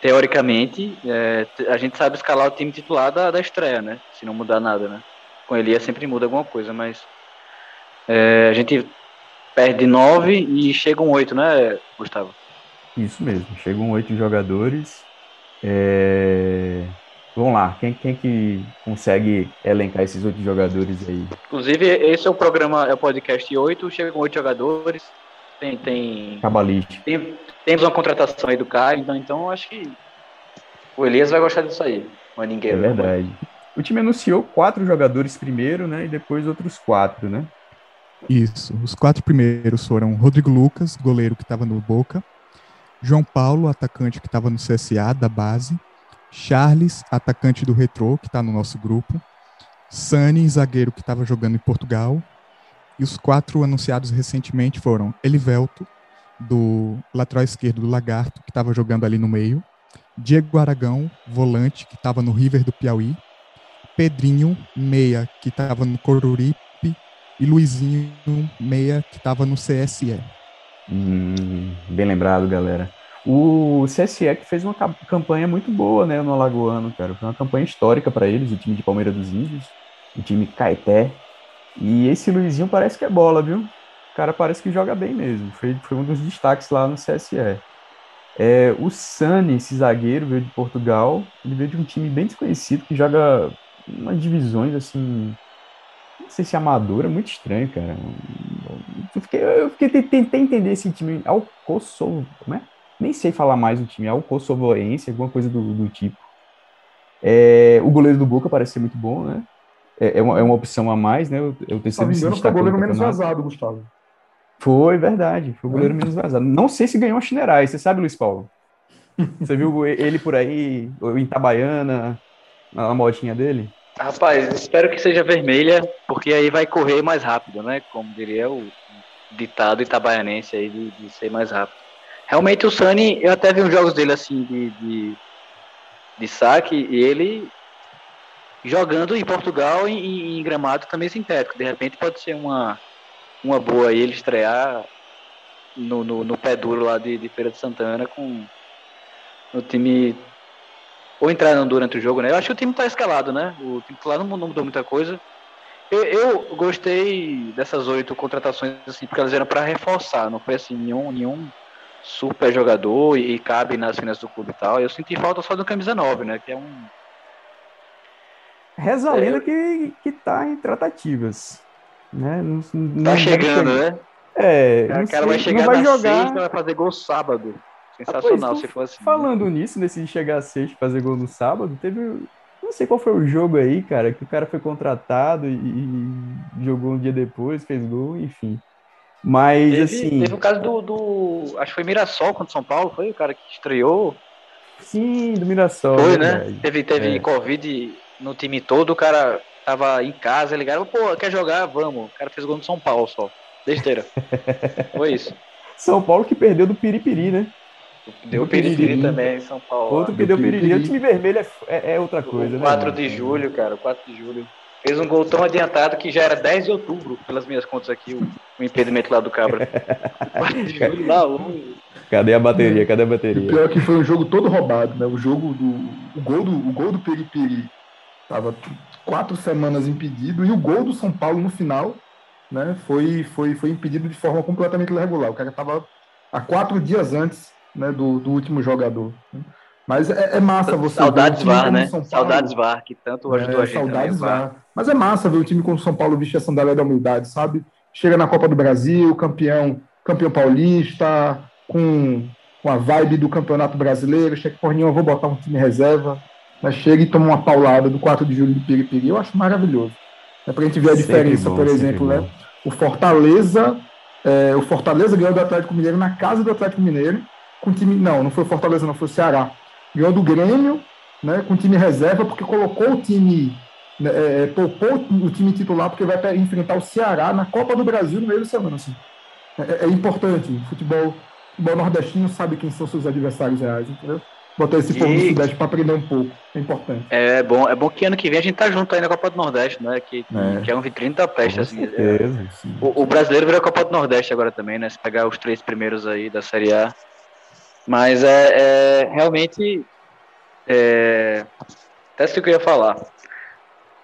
teoricamente, é, a gente sabe escalar o time titular da, da estreia, né? Se não mudar nada, né? Com ele sempre muda alguma coisa, mas é, a gente perde nove e chegam oito, né, Gustavo? Isso mesmo, chegam oito jogadores. É... Vamos lá, quem, quem que consegue elencar esses oito jogadores aí? Inclusive, esse é o programa, é o podcast oito, chegam oito jogadores. Tem, tem. Tem, temos uma contratação aí do Caio, então, então acho que o Elias vai gostar disso aí. Mas ninguém. É verdade. O time anunciou quatro jogadores primeiro, né? E depois outros quatro, né? Isso. Os quatro primeiros foram Rodrigo Lucas, goleiro que estava no Boca. João Paulo, atacante que estava no CSA, da base. Charles, atacante do Retrô, que está no nosso grupo. Sani, zagueiro que estava jogando em Portugal. E os quatro anunciados recentemente foram Elivelto, do lateral esquerdo do Lagarto, que estava jogando ali no meio, Diego Aragão, volante, que estava no River do Piauí, Pedrinho, meia, que estava no Coruripe, e Luizinho, meia, que estava no CSE. Hum, bem lembrado, galera. O CSE que fez uma campanha muito boa, né, no Alagoano, cara. Foi uma campanha histórica para eles, o time de Palmeiras dos Índios, o time Caeté. E esse Luizinho parece que é bola, viu? O cara parece que joga bem mesmo. Foi, foi um dos destaques lá no CSE. É, o Sani, esse zagueiro, veio de Portugal. Ele veio de um time bem desconhecido que joga umas divisões assim. Não sei se é amador, é muito estranho, cara. Eu fiquei, eu fiquei tentei entender esse time. É o Kosovo, como é? Nem sei falar mais do time. É o Kosovoense, alguma coisa do, do tipo. É, o goleiro do Boca parece ser muito bom, né? É, é, uma, é uma opção a mais, né? O, o terceiro Se não foi o goleiro menos vazado, Gustavo. Foi, verdade. Foi o goleiro menos vazado. Não sei se ganhou a Chinerais. Você sabe, Luiz Paulo? Você viu ele por aí, em Itabaiana, na motinha dele? Rapaz, espero que seja vermelha, porque aí vai correr mais rápido, né? Como diria o ditado itabaianense aí de, de ser mais rápido. Realmente o Sani, eu até vi uns jogos dele assim de, de, de saque, e ele jogando em Portugal e em gramado também sintético. De repente pode ser uma, uma boa ele estrear no, no, no, pé duro lá de, de Feira de Santana com o time ou entrar durante o jogo, né? Eu acho que o time tá escalado, né? O time lá não, não mudou muita coisa. Eu, eu, gostei dessas oito contratações, assim, porque elas eram para reforçar, não foi assim, nenhum, nenhum super jogador e, e, cabe nas finanças do clube e tal. Eu senti falta só do camisa 9, né? Que é um. Reza a é, lenda que, que tá em tratativas. Né? Não, não tá chegando, né? É. O cara vai chegar vai jogar... sexta vai fazer gol sábado. Sensacional, ah, pois, se for assim. Falando né? nisso, nesse chegar a sexta fazer gol no sábado, teve. Não sei qual foi o jogo aí, cara, que o cara foi contratado e, e jogou um dia depois, fez gol, enfim. Mas teve, assim. Teve o caso do, do, Acho que foi Mirassol contra São Paulo, foi o cara que estreou. Sim, do Mirassol. Foi, né? Teve, teve é. Covid no time todo, o cara tava em casa, ligaram, pô, quer jogar? Vamos. O cara fez gol no São Paulo só. Besteira. foi isso. São Paulo que perdeu do Piripiri, né? Deu piriri, piriri também em São Paulo. Outro que deu piriri. O time vermelho é, é, é outra coisa, o 4 né? de julho, cara, o 4 de julho. Fez um gol tão adiantado que já era 10 de outubro, pelas minhas contas aqui, o, o impedimento lá do Cabra. 4 de julho lá, um... Cadê a bateria? Cadê a bateria? O pior é que foi um jogo todo roubado, né? O jogo do. O gol do, o gol do Piripiri tava quatro semanas impedido e o gol do São Paulo no final né, foi, foi, foi impedido de forma completamente irregular. O cara estava há quatro dias antes né, do, do último jogador. Mas é, é massa você Saudades ver VAR, né? Paulo, saudades VAR, que tanto ajudou é, a gente. Saudades também, VAR. Mas é massa ver o time como São Paulo vestir a sandália da humildade, sabe? Chega na Copa do Brasil, campeão, campeão paulista, com, com a vibe do Campeonato Brasileiro, chega por nenhum, vou botar um time reserva, mas chega e toma uma paulada do 4 de julho do Piripiri. Eu acho maravilhoso. É pra gente ver a diferença, bom, por exemplo, né? O Fortaleza, é, o Fortaleza ganhou do Atlético Mineiro na casa do Atlético Mineiro com time. Não, não foi o Fortaleza, não, foi o Ceará. Ganhou do Grêmio, né, com time reserva, porque colocou o time. Né, é, é, poupou o time titular, porque vai enfrentar o Ceará na Copa do Brasil no meio da semana. Assim. É, é, é importante. Futebol, futebol nordestino sabe quem são seus adversários reais, entendeu? Botar esse povo no Sudeste para aprender um pouco. É importante. É bom, é bom que ano que vem a gente tá junto aí na Copa do Nordeste, né? Que é, que é um vitrine da peste, assim. É. O, o, brasileiro virou a Copa do Nordeste agora também, né? Se pegar os três primeiros aí da Série A, mas é, é realmente. É, até isso que eu ia falar.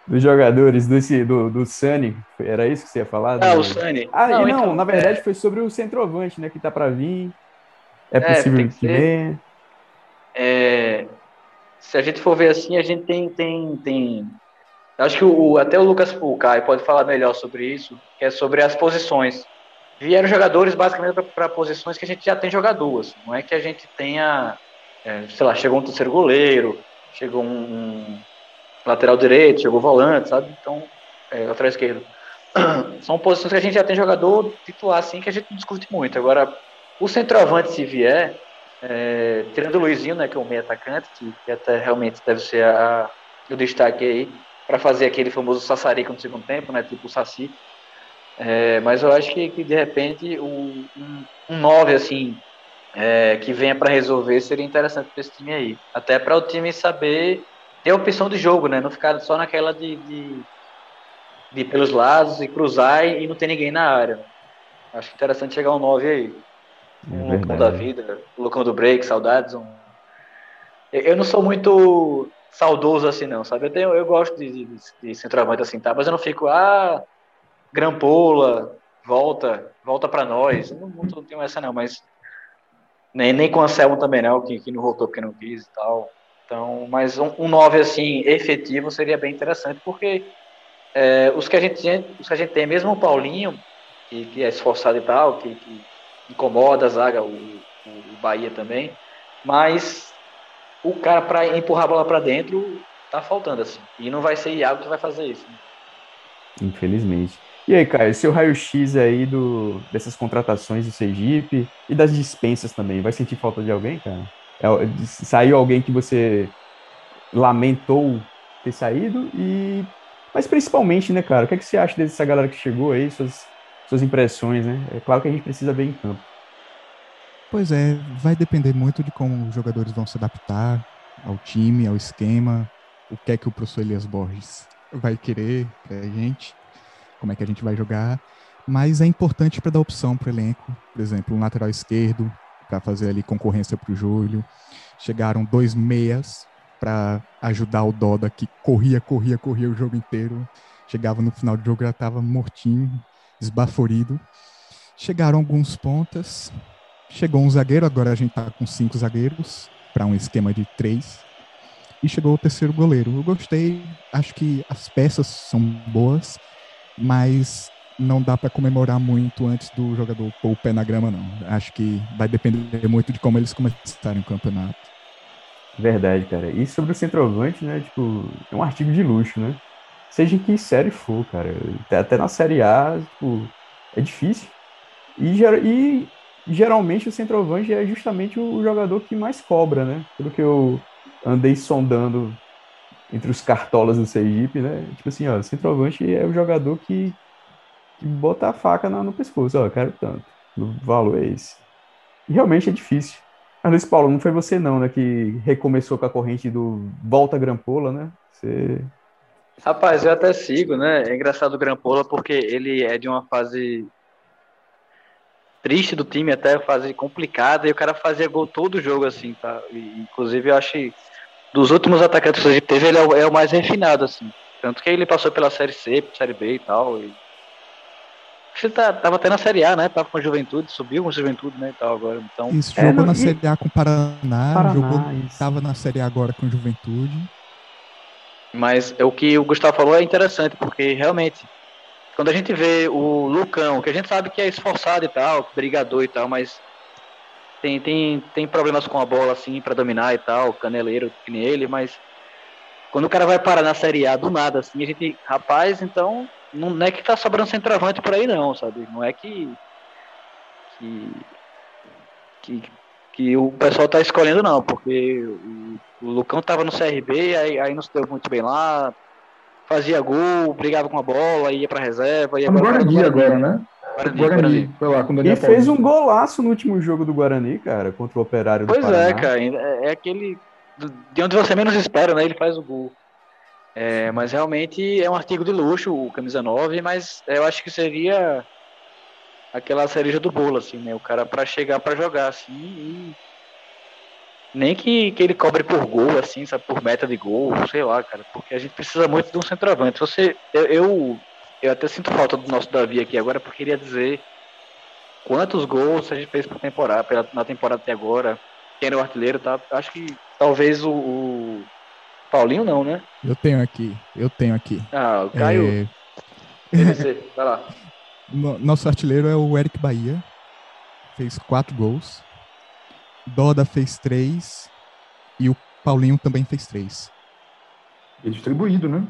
Dos jogadores desse, do, do Sunny, era isso que você ia falar? Ah, do... o Sunny. Ah, não, não então, na verdade é... foi sobre o centroavante, né? Que tá para vir. É, é possível que, que venha. É, se a gente for ver assim, a gente tem. tem, tem acho que o, até o Lucas Pulcai pode falar melhor sobre isso, que é sobre as posições vieram jogadores basicamente para posições que a gente já tem jogadores. Assim. Não é que a gente tenha, é, sei lá, chegou um terceiro goleiro, chegou um, um lateral direito, chegou volante, sabe? Então, é, lateral esquerdo. São posições que a gente já tem jogador titular, assim, que a gente não discute muito. Agora, o centroavante, se vier, é, tirando o Luizinho, né, que é o meio atacante, que, que até realmente deve ser a, o destaque aí, para fazer aquele famoso sassarico no segundo tempo, né, tipo o Saci, é, mas eu acho que, que de repente um, um 9 assim, é, que venha para resolver seria interessante para esse time aí. Até para o time saber ter opção de jogo, né? Não ficar só naquela de, de, de pelos lados e cruzar e não ter ninguém na área. Acho interessante chegar um 9 aí. É Um. Lucão da vida, o Lucão do Break, saudades. Um... Eu- não sou muito saudoso assim, não, sabe? Eu, tenho, eu gosto de, de, de centroavante assim, tá? Mas eu não fico, ah, Grampola, volta, volta para nós. Eu não, não tenho essa, não, mas nem, nem com a Anselmo também não, que, que não voltou porque não quis e tal. Então, mas um, um 9 assim, efetivo seria bem interessante, porque é, os, que a gente, tem- os que a gente tem, mesmo o Paulinho, que, que é esforçado e tal, que, que incomoda a zaga, o, o, Bahia também, mas o cara para empurrar a bola para dentro tá faltando assim. E não vai ser Iago que vai fazer isso. né? Infelizmente. E aí, Caio, seu raio-x aí do, dessas contratações do Sergipe e das dispensas também, vai sentir falta de alguém, cara? É, saiu alguém que você lamentou ter saído e... Mas principalmente, né, cara, o que, é que você acha dessa galera que chegou aí, suas, suas impressões, né? É claro que a gente precisa ver em campo. Pois é, vai depender muito de como os jogadores vão se adaptar ao time, ao esquema, o que é que o professor Elias Borges vai querer pra gente, como é que a gente vai jogar, mas é importante para dar opção para o elenco, por exemplo, um lateral esquerdo para fazer ali concorrência para o Júlio, chegaram dois meias para ajudar o Doda que corria, corria, corria o jogo inteiro, chegava no final do jogo já estava mortinho, esbaforido, chegaram alguns pontas, Chegou um zagueiro, agora a gente tá com cinco zagueiros para um esquema de três. E chegou o terceiro goleiro. Eu gostei, acho que as peças são boas, mas não dá para comemorar muito antes do jogador pôr o pé na grama, não. Acho que vai depender muito de como eles começarem o campeonato. Verdade, cara. E sobre o centroavante, né? Tipo, é um artigo de luxo, né? Seja em que série for, cara. Até- na série A, tipo, é difícil. E, e geralmente o centroavante é justamente o jogador que mais cobra, né? Pelo que eu andei sondando entre os cartolas do Sergipe, né? Tipo assim, ó, centroavante é o jogador que, que bota a faca na- no pescoço. Ó, quero tanto. O valor é esse. E realmente é difícil. Mas, Luiz Paulo, não foi você não, né, que recomeçou com a corrente do Volta Grampola, né? Você... Rapaz, eu até sigo, né? É engraçado o Grampola porque ele é de uma fase triste do time, até fase complicada, e o cara fazia gol todo jogo, assim, tá? E, inclusive, eu acho que dos últimos atacantes que a gente teve, ele é o, é o mais refinado, assim. Tanto que ele passou pela Série C, Série B e tal. E... Acho que ele tá, tava até na Série A, né? Tava com a Juventude, subiu com a Juventude, né? E tal, agora. Então, Isso, É, jogou não- na e- Série A com o Paraná, Paraná, jogou, isso. tava na Série A agora com Juventude. Mas o que o Gustavo falou é interessante, porque realmente, quando a gente vê o Lucão, que a gente sabe que é esforçado e tal, brigador e tal, mas tem, tem, tem problemas com a bola, assim, pra dominar e tal, caneleiro que nem ele, mas quando o cara vai parar na Série A do nada, assim, a gente, rapaz, então, não é que tá sobrando centroavante por aí, não, sabe? Não é que. que. que, que o pessoal tá escolhendo, não, porque o, o Lucão tava no CRB, aí, aí não se deu muito bem lá, fazia gol, brigava com a bola, ia pra reserva, tá no Guarani agora, né? Guarani, Guarani, Guarani. foi lá com o E fez um golaço no último jogo do Guarani, cara, contra o Operário do Pois é, cara, é, é aquele de onde você menos espera, né? Ele faz o gol. É, mas realmente é um artigo de luxo, o camisa 9, mas eu acho que seria aquela cereja do bolo, assim, né? O cara pra chegar pra jogar, assim, e nem que, que ele cobre por gol, assim, sabe, por meta de gol, sei lá, cara, porque a gente precisa muito de um centroavante. Você, eu, eu, eu até sinto falta do nosso Davi aqui agora, porque queria dizer quantos gols a gente fez por temporada, pela, na temporada até agora, quem era o artilheiro, tá? Acho que talvez o, o Paulinho não, né? Eu tenho aqui, eu tenho aqui. Ah, o Caio, É, vai lá. No- Nosso artilheiro é o Eric Bahia. Fez quatro gols. Doda fez três. E o Paulinho também fez três. Bem distribuído, né?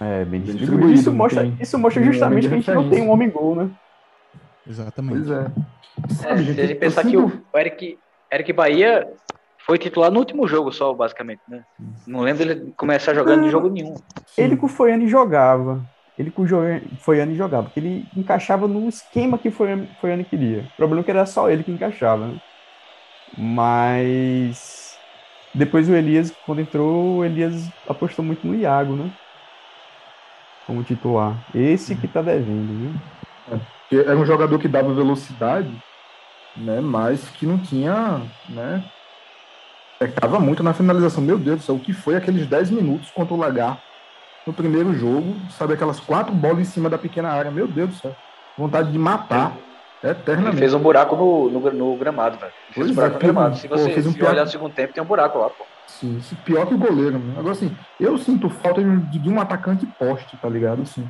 É, bem Bem distribuído. distribuído, Isso mostra, tem isso mostra justamente que a gente não tem um homem-gol, né? Exatamente. Pois é. É, Sabe, se a gente eu pensar que o Eric, Eric Bahia foi titular no último jogo só, basicamente, né? Não lembro dele começar jogando em jogo nenhum. Ele com o Foiane jogava. Ele com o Foiane jogava, porque ele encaixava no esquema que o Foiane queria. O problema é que era só ele que encaixava, né? Mas depois o Elias, quando entrou, o Elias apostou muito no Iago, né? Como titular. Esse que tá devendo? Porque Era um jogador que dava velocidade, né? Mas que não tinha, né? Pecava muito na finalização. Meu Deus do céu, o que foi aqueles 10 minutos contra o Lagar no primeiro jogo? Sabe, aquelas quatro bolas em cima da pequena área. Meu Deus do céu. Vontade de matar. Ele Eternamente. fez um buraco no, no, no gramado, velho. Fez Pois um buraco é, no gramado. Se pô, você fez um se pior- olhar no segundo tempo, tem um buraco lá, pô. Sim, isso pior que o goleiro. Né? Agora, assim, eu sinto falta de, de um atacante poste, tá ligado? Assim,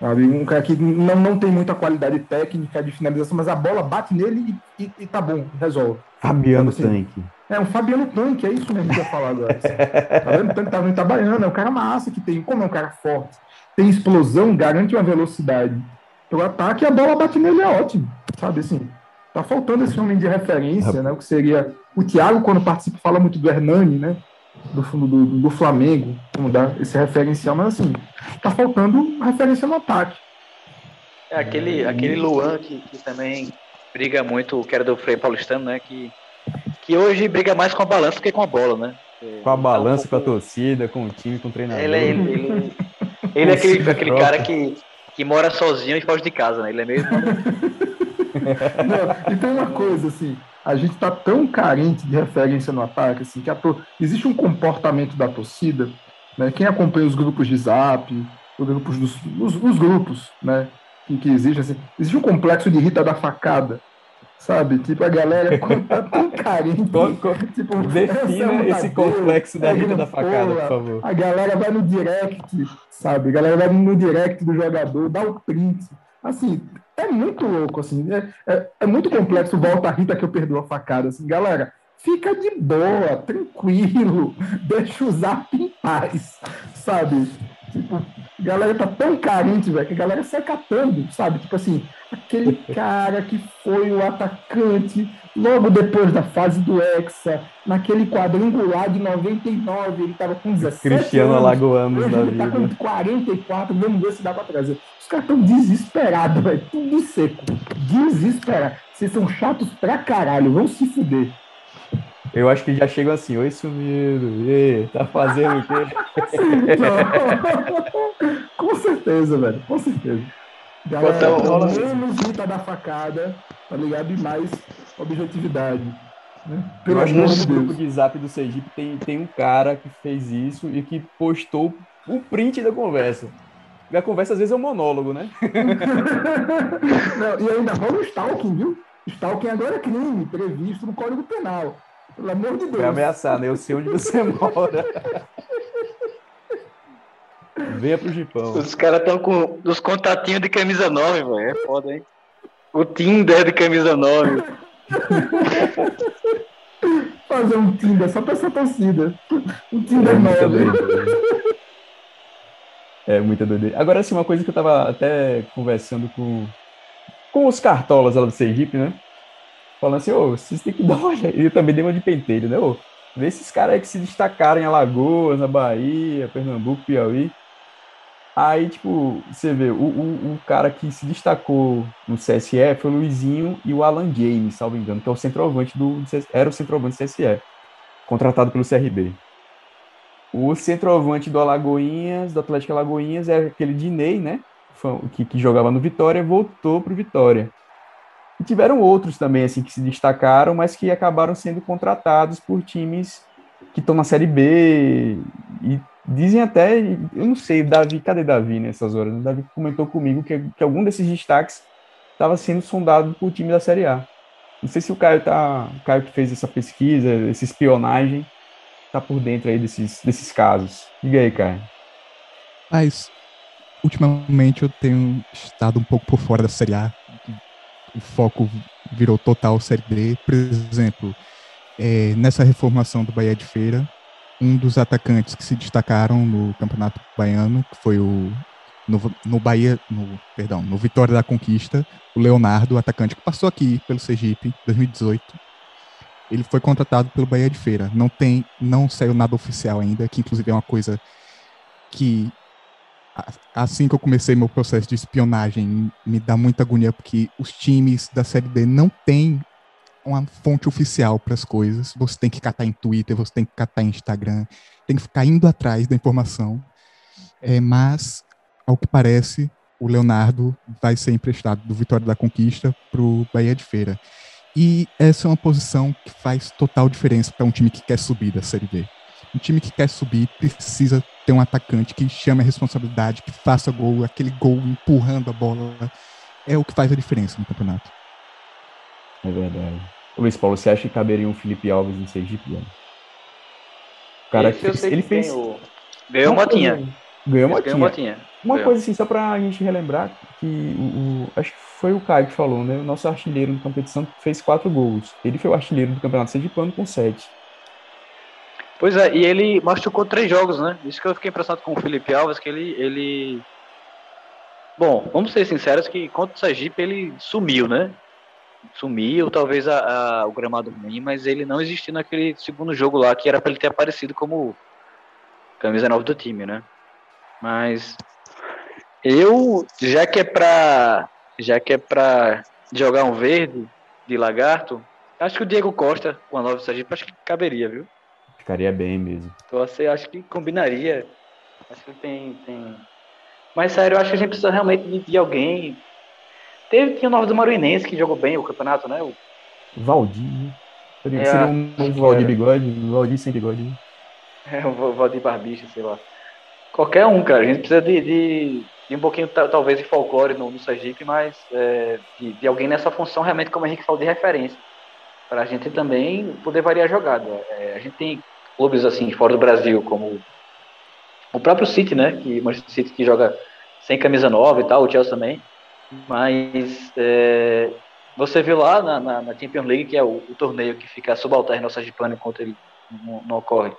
sabe? Um cara que não, não tem muita qualidade técnica de finalização, mas a bola bate nele e, e- e tá bom, resolve. Fabiano Assim, Tanque. É um Fabiano Tanque, é isso mesmo que eu ia falar agora. Fabiano Tanque tá no Itabaiana, é um cara massa que tem, como é um cara forte, tem explosão, garante uma velocidade. O ataque, a bola bate nele é ótimo, sabe assim. Tá faltando esse homem de referência, né? O que seria. O Thiago, quando participa, fala muito do Hernani, né? Do fundo do, do Flamengo, como dá esse referencial, mas assim, tá faltando referência no ataque. É aquele, aquele Luan que, que também briga muito, que era do Frei Paulistano, né? Que, que hoje briga mais com a balança do que com a bola, né? É, Com a tá um balança, com a pouco- torcida, com o time, com o treinador. Ele, é- ele, ele, ele é aquele, aquele cara que, que mora sozinho e foge de casa, né? Ele é meio. Não, e tem uma coisa, assim, a gente tá tão carente de referência no ataque, assim, que a tor- existe um comportamento da torcida, né? Quem acompanha os grupos de zap, os grupos dos os, os grupos, né? Que, que existem, assim, existe um complexo de Rita da facada, sabe? Tipo, a galera quando tá tão carente. Co- tipo, Defina é esse uma complexo da é Rita da Facada, por favor. a galera vai no direct, sabe? A galera vai no direct do jogador, dá o print. Assim, é muito louco, assim. É, é, é muito complexo. Volta a Rita que eu perdoo a facada. Assim, galera, fica de boa, tranquilo. Deixa o zap em paz, sabe? Tipo, a galera tá tão carente, velho, que a galera sai catando, sabe? Tipo assim, aquele cara que foi o atacante logo depois da fase do Hexa, naquele quadrangular de 99, ele tava com 17 Cristiano anos. Alagoanos Hoje da ele tá vida. com 44, vamos ver se dá pra trazer. Os caras estão desesperados, velho. Tudo seco. Desesperados. Vocês são chatos pra caralho, vão se fuder. Eu acho que já chegam assim, oi sumido, e tá fazendo o quê? Com certeza, velho. Com certeza. Galera, Então, menos Rita da facada, tá ligado? E mais objetividade. Né? Pelo Eu acho que amor no de grupo Deus. de zap do Sergipe tem, tem um cara que fez isso e que postou o print da conversa. E a conversa às vezes é um monólogo, né? Não, e ainda rola o stalking, viu? Stalking agora é crime, previsto no Código Penal. Pelo amor de Foi Deus. ameaçar, né? Eu sei onde você mora. Venha pro Gipão. Os caras estão com os contatinhos de camisa 9, velho. É foda, hein? O Tinder de camisa 9. Fazer um Tinder só pra essa torcida. Um É Tinder muita novo. doideira. É muita doideira. Agora, assim, uma coisa que eu tava até conversando com, com os cartolas lá do Sergipe, né? Falando assim, ô, vocês têm que dar uma olhada. E eu também dei uma de penteiro, né? Ô, vê esses caras aí que se destacaram em Alagoas, na Bahia, Pernambuco, Piauí. Aí, tipo, você vê, o, o, o cara que se destacou no CSE foi o Luizinho e o Alan James, salvo engano, que é o centroavante do. Era o centroavante do CSE, contratado pelo CRB. O centroavante do Alagoinhas, do Atlético Alagoinhas, é aquele Dinei, né? Que, que jogava no Vitória, voltou pro Vitória. E tiveram outros também, assim, que se destacaram, mas que acabaram sendo contratados por times que estão na Série B. E dizem até, eu não sei, Davi, cadê Davi nessas horas? O Davi comentou comigo que, que algum desses destaques estava sendo sondado por time da Série A. Não sei se o Caio tá, o Caio que fez essa pesquisa, essa espionagem, tá por dentro aí desses, desses casos. Diga aí, Caio. Mas, ultimamente eu tenho estado um pouco por fora da Série A. O foco virou total Série D. Por exemplo, é, nessa reformação do Bahia de Feira, um dos atacantes que se destacaram no Campeonato Baiano, que foi o no, no Bahia, no, perdão, no Vitória da Conquista, o Leonardo, atacante que passou aqui pelo Sergipe, 2018. Ele foi contratado pelo Bahia de Feira. Não tem, não saiu nada oficial ainda, que inclusive é uma coisa que assim que eu comecei meu processo de espionagem me dá muita agonia porque os times da série D não têm uma fonte oficial para as coisas. Você tem que catar em Twitter, você tem que catar em Instagram, tem que ficar indo atrás da informação. É, mas, ao que parece, o Leonardo vai ser emprestado do Vitória da Conquista para o Bahia de Feira. E essa é uma posição que faz total diferença para um time que quer subir da Série B. Um time que quer subir precisa ter um atacante que chame a responsabilidade, que faça gol, aquele gol empurrando a bola. É o que faz a diferença no campeonato. É verdade. Luiz Paulo, você acha que caberia um Felipe Alves em Sergipe? Né? O cara Esse fez, ele fez. Ganhou uma motinha. Ganhou uma motinha. Uma ganhou. coisa assim, só pra gente relembrar, que o, o, acho que foi o Caio que falou, né? O nosso artilheiro na competição fez quatro gols. Ele foi o artilheiro do Campeonato Sergipano com sete. Pois é, e ele machucou três jogos, né? Isso que eu fiquei impressionado com o Felipe Alves, que ele. ele... Bom, vamos ser sinceros que contra o Sergipe ele sumiu, né? Sumiu, talvez a, a, o gramado ruim, mas ele não existiu naquele segundo jogo lá, que era para ele ter aparecido como camisa nova do time, né? Mas eu, já que é pra. Já que é pra jogar um verde de lagarto, acho que o Diego Costa com a nova Sergipe acho que caberia, viu? Ficaria bem mesmo. Então, assim, acho que combinaria. Acho que tem, tem. Mas sério, eu acho que a gente precisa realmente de alguém. Teve, tinha o Nova do Maruinense que jogou bem o campeonato, né? O Valdir. Né? Seria, é, seria um novo Valdir bigode, Valdir sem bigode. Né? É, o Valdir Barbicha, sei lá. Qualquer um, cara. A gente precisa de, de, de um pouquinho, talvez, de folclore no, no Sergipe, mas é, de, de, alguém nessa função realmente, como a gente falou, de referência. Para a gente também poder variar a jogada. É, a gente tem clubes assim fora do Brasil, como o próprio City, né? Que Manchester City que joga sem camisa nova e tal, o Chelsea também. Mas é, você viu lá na, na, na, Champions League, que é o, o torneio que fica subalterno ao Sergipano enquanto ele não, não ocorre,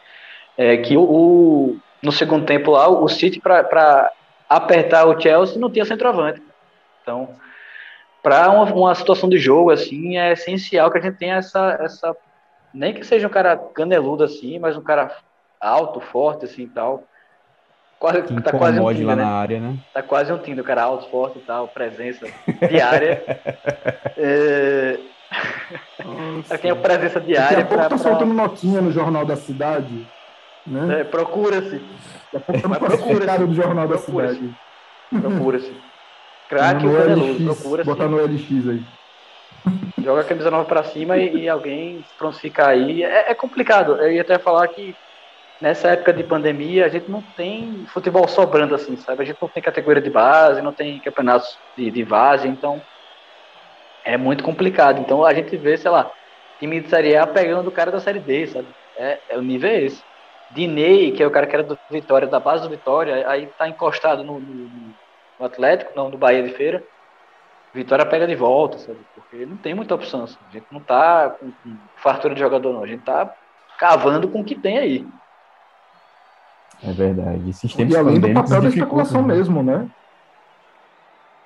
é que o, o, no segundo tempo lá, o City, para apertar o Chelsea, não tinha centroavante. Então, para uma, uma, situação de jogo assim, é essencial que a gente tenha essa, essa nem que seja um cara caneludo assim, mas um cara alto, forte assim e tal. Quase, que tá quase um Tinder, lá né? na área, né? Tá quase um Tinder, o cara alto, forte e tal, presença diária. é... Aqui é presença diária. Daqui a pouco tá pra... soltando notinha no Jornal da Cidade. Né? É, procura-se. Procura-se. cara do Jornal da Cidade. Procura-se. Craque o caneludo, procura-se. Botar no LX aí. Joga a camisa nova para cima e, e, alguém pronto ficar aí. É, é, complicado. Eu ia até falar que nessa época de pandemia a gente não tem futebol sobrando assim, sabe? A gente não tem categoria de base, não tem campeonatos de, de base, então é muito complicado. Então a gente vê, sei lá, time de Série A pegando o cara da Série D, sabe? É, é o nível é esse. Dinei, que é o cara que era do Vitória, da base do Vitória, aí tá encostado no, no, no Atlético, não, no Bahia de Feira Vitória pega de volta, sabe? Porque não tem muita opção. Assim. A gente não tá com, com fartura de jogador, não. A gente tá cavando com o que tem aí. É verdade. Esses tempos e além do papel da especulação né? mesmo, né?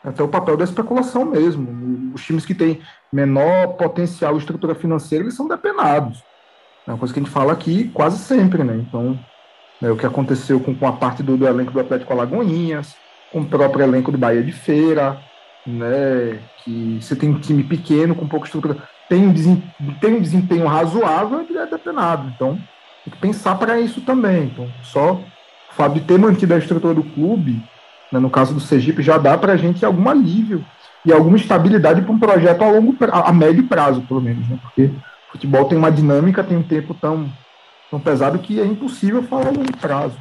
Até o papel da especulação mesmo. Os times que têm menor potencial estrutura financeira, eles são depenados. É uma coisa que a gente fala aqui quase sempre, né? Então, é o que aconteceu com, com a parte do, do elenco do Atlético Alagoinhas, com o próprio elenco do Bahia de Feira, né? Que você tem um time pequeno, com pouca estrutura, tem um desempenho, tem um desempenho razoável, ele é depenado. Então, tem que pensar para isso também. Então, só o fato de ter mantido a estrutura do clube, né, no caso do Sergipe, já dá para a gente algum alívio e alguma estabilidade para um projeto a longo a médio prazo, pelo menos, né? Porque o futebol tem uma dinâmica, tem um tempo tão, tão pesado que é impossível falar a longo prazo.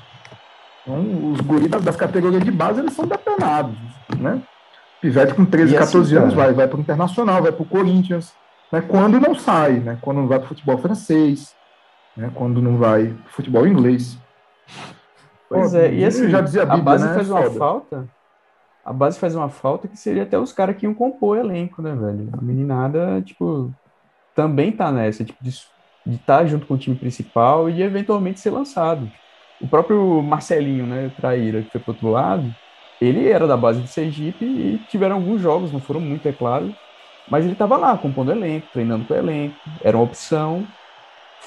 Então, os guris das categorias de base, eles são depenados, né? Pivete com 13, e 14 assim, anos vai, vai para o Internacional, vai para o Corinthians, né? quando não sai, né? quando não vai para o futebol francês, né? quando não vai futebol inglês. Pois Pô, é, e assim, já dizia a, Bíblia, a base né? faz uma Foda. falta, a base faz uma falta que seria até os caras que iam compor o elenco, né, velho? A meninada, tipo, também tá nessa, tipo, de estar tá junto com o time principal e eventualmente ser lançado. O próprio Marcelinho, né, Traíra, que foi pro outro lado, ele era da base do Sergipe e tiveram alguns jogos, não foram muito, é claro, mas ele estava lá, compondo elenco, treinando com o elenco, era uma opção.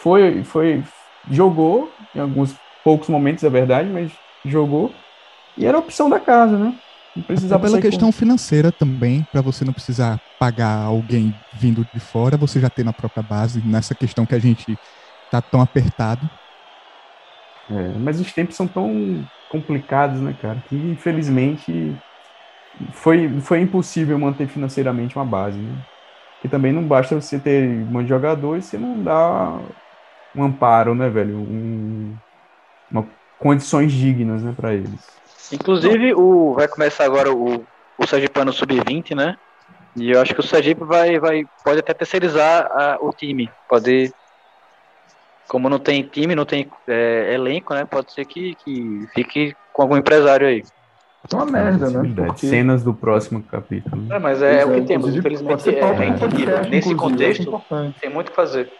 Foi, foi, jogou em alguns poucos momentos, é verdade, mas jogou e era a opção da casa, né? Não É precisava pela sair com- questão financeira também, para você não precisar pagar alguém vindo de fora, você já ter na própria base, nessa questão que a gente tá tão apertado. É, mas os tempos são tão complicados, né, cara, que infelizmente foi, foi impossível manter financeiramente uma base, né? Que também não basta você ter um monte de jogadores, você não dá um amparo, né, velho? Um, uma, condições dignas, né, para eles. Inclusive, o, vai começar agora o, o Sergipano Sub-20, né? E eu acho que o Sergipe vai, vai, pode até terceirizar a- o time. Pode. Como não tem time, não tem é, elenco, né? Pode ser que, que fique com algum empresário aí. É uma merda, né? Porque- Cenas do próximo capítulo. É, mas é, Pois o que temos. inclusive, pode Infelizmente, ser é, é Nesse contexto, tem muito o que fazer.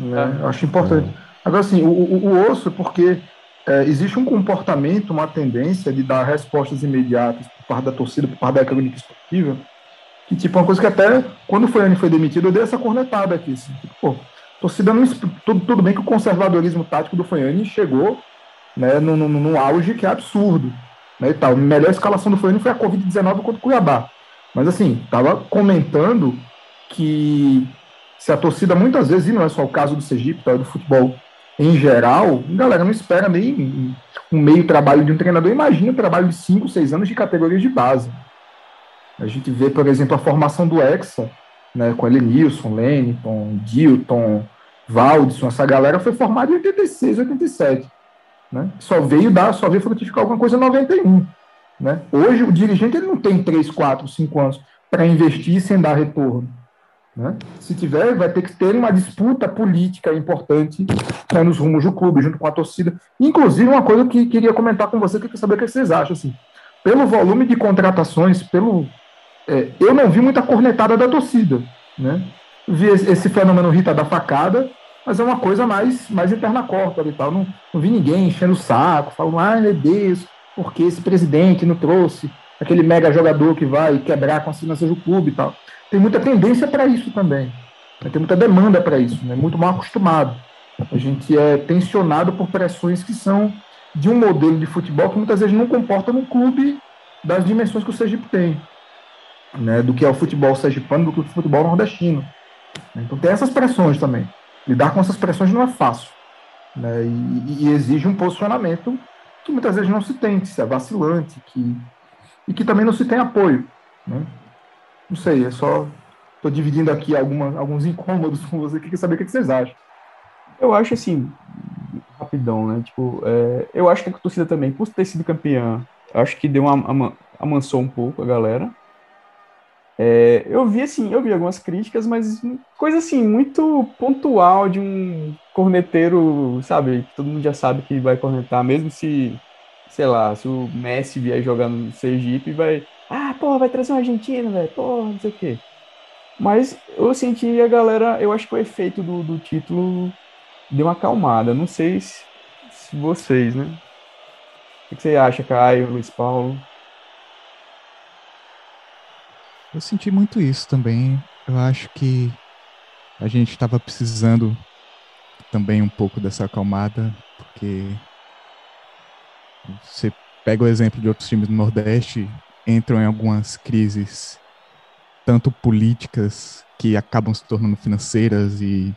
Né? Eu acho importante. Agora, assim, o, o, o osso, porque é, existe um comportamento, uma tendência de dar respostas imediatas por parte da torcida, por parte da clínica esportiva, que, tipo, uma coisa que até, quando o Foiane foi demitido, eu dei essa cornetada aqui, assim, tipo, pô, torcida não... Tudo, tudo bem que o conservadorismo tático do Foiane chegou né, num, num, auge que é absurdo, né, e tal. A melhor escalação do Foiane foi a Covid-19 contra o Cuiabá. Mas, assim, tava comentando que se a torcida muitas vezes, e não é só o caso do Sergipe, tá, do futebol em geral, a galera não espera nem um meio trabalho de um treinador. Imagina o trabalho de 5, 6 anos de categorias de base. A gente vê, por exemplo, a formação do Hexa, né, com Elenilson, Lennington, Dilton, Valdson, essa galera foi formada em 86, 87. Né? Só veio dar, só veio frutificar alguma coisa em 91. Né? Hoje o dirigente ele não tem 3, 4, 5 anos para investir sem dar retorno. Né? Se tiver, vai ter que ter uma disputa política importante né, nos rumos do clube, junto com a torcida. Inclusive, uma coisa que queria comentar com você, que eu queria saber o que vocês acham. Assim, pelo volume de contratações, pelo é, eu não vi muita cornetada da torcida. Né? Vi esse, fenômeno Rita da facada, mas é uma coisa mais, mais interna corta e tal. Não, não vi ninguém enchendo o saco, falando, ai meu Deus, porque esse presidente não trouxe aquele mega jogador que vai quebrar com as finanças do clube e tal. Tem muita tendência para isso também. né? Tem muita demanda para isso, né? muito mal acostumado. A gente é tensionado por pressões que são de um modelo de futebol que muitas vezes não comporta num clube das dimensões que o Sergipe tem, né? do que é o futebol sergipano, do que o futebol nordestino. Então tem essas pressões também. Lidar com essas pressões não é fácil. Né? E, e exige um posicionamento que muitas vezes não se tem, que se é vacilante, que, e que também não se tem apoio. Né? Não sei, é só. Estou dividindo aqui alguma, alguns incômodos com você, queria saber o que vocês acham. Eu acho assim, rapidão, né? Tipo, é, eu acho que a torcida também, por ter sido campeã, acho que deu uma, ama- amansou um pouco a galera. É, eu vi assim, eu vi algumas críticas, mas coisa assim, muito pontual de um corneteiro, sabe? Todo mundo já sabe que vai cornetar, mesmo se, sei lá, se o Messi vier jogar no Sergipe, vai. Porra, vai trazer um argentino, velho, porra, não sei o quê. Mas eu senti a galera, eu acho que o efeito do, do título deu uma acalmada. Não sei se, se vocês, né? O que você acha, Caio, Luiz Paulo? Eu senti muito isso também. Eu acho que a gente estava precisando também um pouco dessa acalmada, porque você pega o exemplo de outros times do Nordeste, entram em algumas crises, tanto políticas, que acabam se tornando financeiras e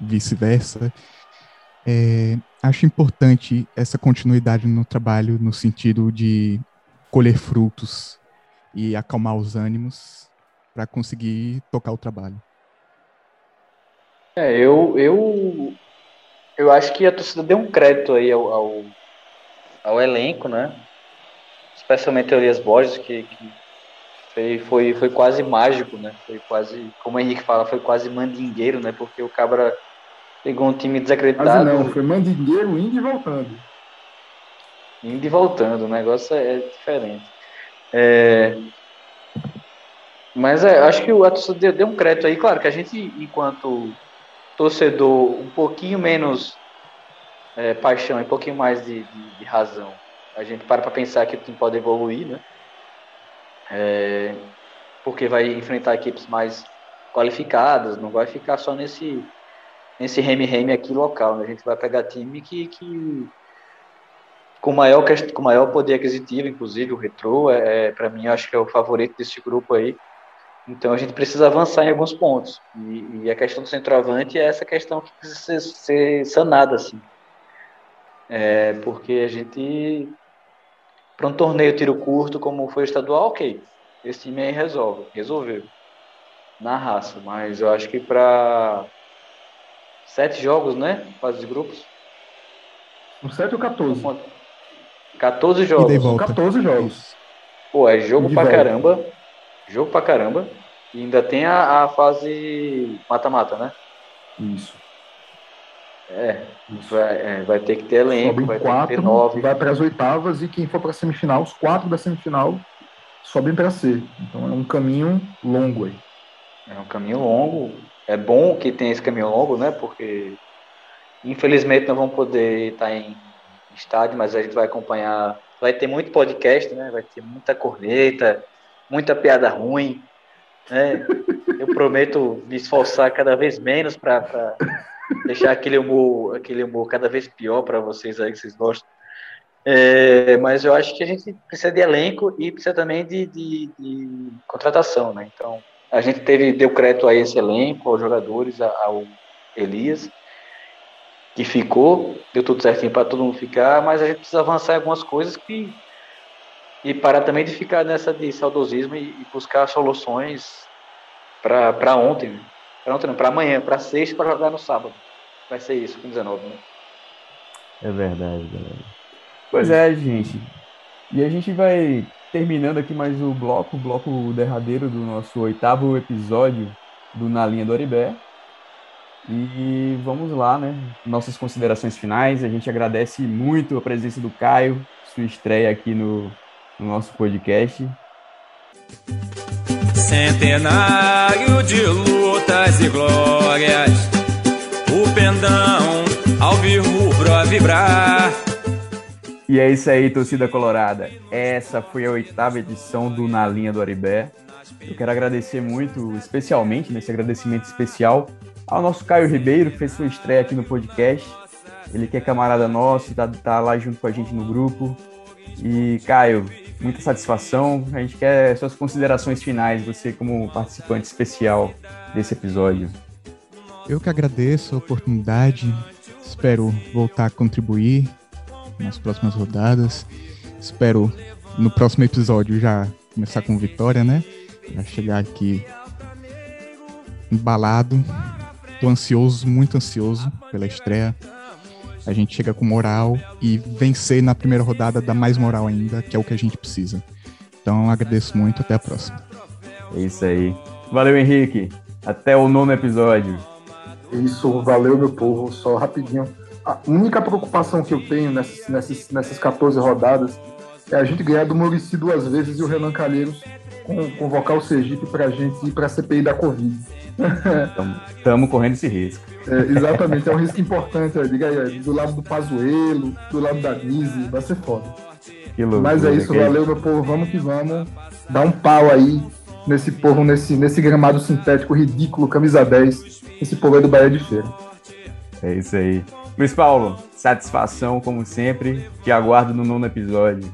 vice-versa. É, acho importante essa continuidade no trabalho, no sentido de colher frutos e acalmar os ânimos para conseguir tocar o trabalho. É, eu, eu, eu acho que a torcida deu um crédito aí ao, ao, ao elenco, né? Especialmente Elias Borges, que, que foi, foi, foi quase mágico, né? Foi quase, como o Henrique fala, foi quase mandingueiro, né? Porque o Cabra pegou um time desacreditado, não, foi mandingueiro indo e voltando. indo e voltando, o negócio é, é diferente. É, mas é, acho que o a torcida deu, deu um crédito aí, claro que a gente, enquanto torcedor, um pouquinho menos é, paixão e um pouquinho mais de, de, de razão, a gente para para pensar que o time pode evoluir, né? É, porque vai enfrentar equipes mais qualificadas, não vai ficar só nesse nesse reme-reme aqui local, né? A gente vai pegar time que, que com maior, com maior poder aquisitivo, inclusive o Retro, é, é para mim, acho que é o favorito desse grupo aí. Então a gente precisa avançar em alguns pontos. E, e a questão do centroavante é essa questão que precisa ser, ser sanada, assim. É, porque a gente, para um torneio tiro curto, como foi o estadual, ok. Esse time aí resolve, resolveu. Na raça. Mas eu acho que para sete jogos, né? Fase de grupos. Um sete ou 14? 14 jogos. E volta. 14 jogos. Pô, é jogo pra volta. caramba. Jogo pra caramba. E ainda tem a, a fase mata-mata, né? Isso. É, vai, é, vai ter que ter elenco, Sobem vai ter que quatro, ter nove. vai para as oitavas e quem for para a semifinal, os quatro da semifinal sobem para C. Então é um caminho longo aí. É um caminho longo. É bom que tenha esse caminho longo, né? Porque infelizmente não vamos poder estar em estádio, mas a gente vai acompanhar. Vai ter muito podcast, né? Vai ter muita corneta, muita piada ruim. Né? Eu prometo me esforçar cada vez menos para deixar aquele humor, aquele humor cada vez pior para vocês aí que vocês gostam. É, mas eu acho que a gente precisa de elenco e precisa também de, de, de contratação, né? Então, a gente teve, deu crédito a esse elenco, aos jogadores, ao Elias, que ficou, deu tudo certinho para todo mundo ficar, mas a gente precisa avançar em algumas coisas que e parar também de ficar nessa de saudosismo e, e buscar soluções para ontem, né? Para ontem não, para amanhã, para sexta, para jogar no sábado. Vai ser isso, com 19, né? É verdade, galera. Pois é, gente. E a gente vai terminando aqui mais o bloco, o bloco derradeiro do nosso oitavo episódio do Na Linha do Oribé. E vamos lá, né? Nossas considerações finais. A gente agradece muito a presença do Caio, sua estreia aqui no, no nosso podcast. Centenário de lutas e glórias, o pendão ao vir rubro a vibrar. E é isso aí, torcida colorada. Essa foi a oitava edição do Na Linha do Aribé. Eu quero agradecer muito, especialmente, nesse agradecimento especial, ao nosso Caio Ribeiro, que fez sua estreia aqui no podcast. Ele que é camarada nosso, tá, tá lá junto com a gente no grupo. E, Caio, muita satisfação. A gente quer suas considerações finais, você como participante especial desse episódio. Eu que agradeço a oportunidade, espero voltar a contribuir nas próximas rodadas. Espero no próximo episódio já começar com vitória, né? Já chegar aqui embalado. Tô ansioso, muito ansioso pela estreia. A gente chega com moral e vencer na primeira rodada dá mais moral ainda, que é o que a gente precisa. Então agradeço muito, até a próxima. É isso aí. Valeu, Henrique. Até o nono episódio. Isso, valeu, meu povo. Só rapidinho. A única preocupação que eu tenho nessas, nessas, nessas 14 rodadas é a gente ganhar do Murici duas vezes e o Renan Calheiros convocar o Sergipe pra gente ir pra CPI da Covid. Estamos correndo esse risco. É, exatamente, é um risco importante. ó, Diga aí, ó, do lado do Pazuelo, do lado da Nise, vai ser foda. Loucura, Mas é isso, que- valeu, meu povo. Vamos que vamos. Dá um pau aí nesse povo, nesse, nesse gramado sintético ridículo, camisa 10. Esse povo é do Bahia de Feira. É isso aí. Luiz Paulo, satisfação como sempre. Te aguardo no nono episódio.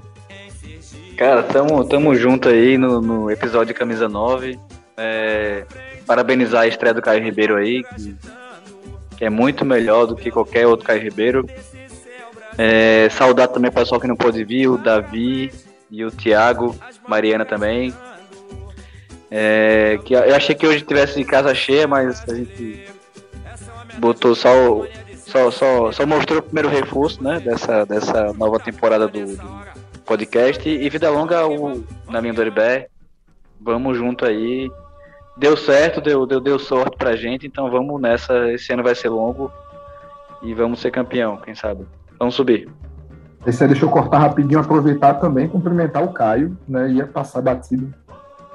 Cara, tamo, tamo junto aí no, no episódio Camisa 9. É, parabenizar a estreia do Caio Ribeiro aí, que, que é muito melhor do que qualquer outro Caio Ribeiro. É, saudar também o pessoal que não pôde vir, o Davi e o Thiago, Mariana também. É, que eu achei que hoje tivesse casa cheia, mas a gente botou só o, só, só, só mostrou o primeiro reforço né, dessa, dessa nova temporada do, do podcast. E vida longa o, na linha do Oribé. Vamos junto aí. Deu certo, deu, deu, deu sorte pra gente, então vamos nessa. Esse ano vai ser longo e vamos ser campeão, quem sabe. Vamos subir. Esse aí deixa eu cortar rapidinho, aproveitar também, cumprimentar o Caio, né? Ia passar batido,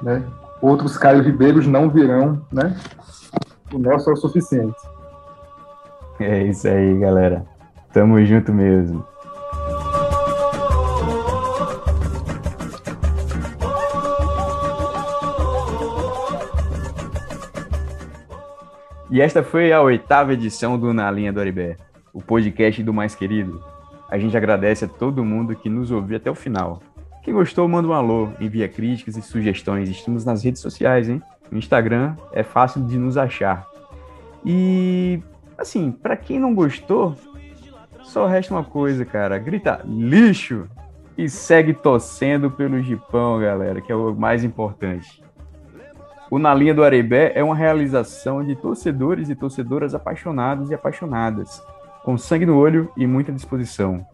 né? Outros Caio Ribeiros não virão, né? O nosso é o suficiente. É isso aí, galera. Tamo junto mesmo. E esta foi a oitava edição do Na Linha do Aribé, o podcast do mais querido. A gente agradece a todo mundo que nos ouviu até o final. Quem gostou, manda um alô, envia críticas e sugestões. Estamos nas redes sociais, hein? No Instagram é fácil de nos achar. E, assim, para quem não gostou, só resta uma coisa, cara. Grita lixo e segue torcendo pelo Gipão, galera, que é o mais importante. O Na Linha do Arebé é uma realização de torcedores e torcedoras apaixonados e apaixonadas, com sangue no olho e muita disposição.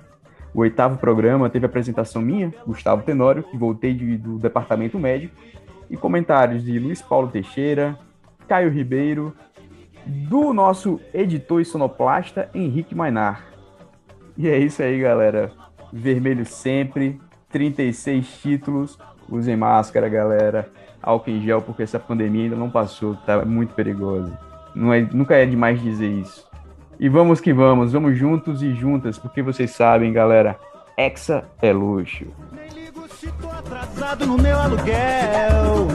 O oitavo programa teve apresentação minha, Gustavo Tenório, que voltei de, do departamento médico, e comentários de Luiz Paulo Teixeira, Caio Ribeiro, do nosso editor e sonoplasta Henrique Mainar. E é isso aí, galera. Vermelho sempre, 36 títulos. Usem máscara, galera. Álcool em gel, porque essa pandemia ainda não passou, tá muito perigosa. Não é, nunca é demais dizer isso. E vamos que vamos, vamos juntos e juntas, porque vocês sabem, galera, Hexa é luxo. Nem ligo se tô atrasado no meu aluguel.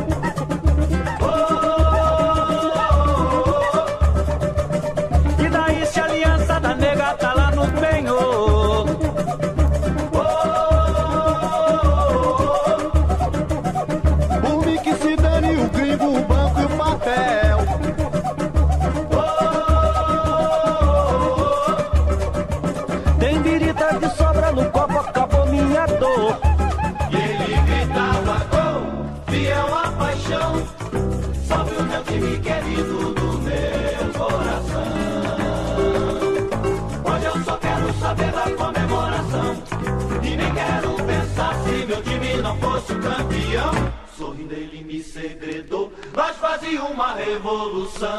Campeão. Sorrindo ele me segredou, nós fazíamos uma revolução.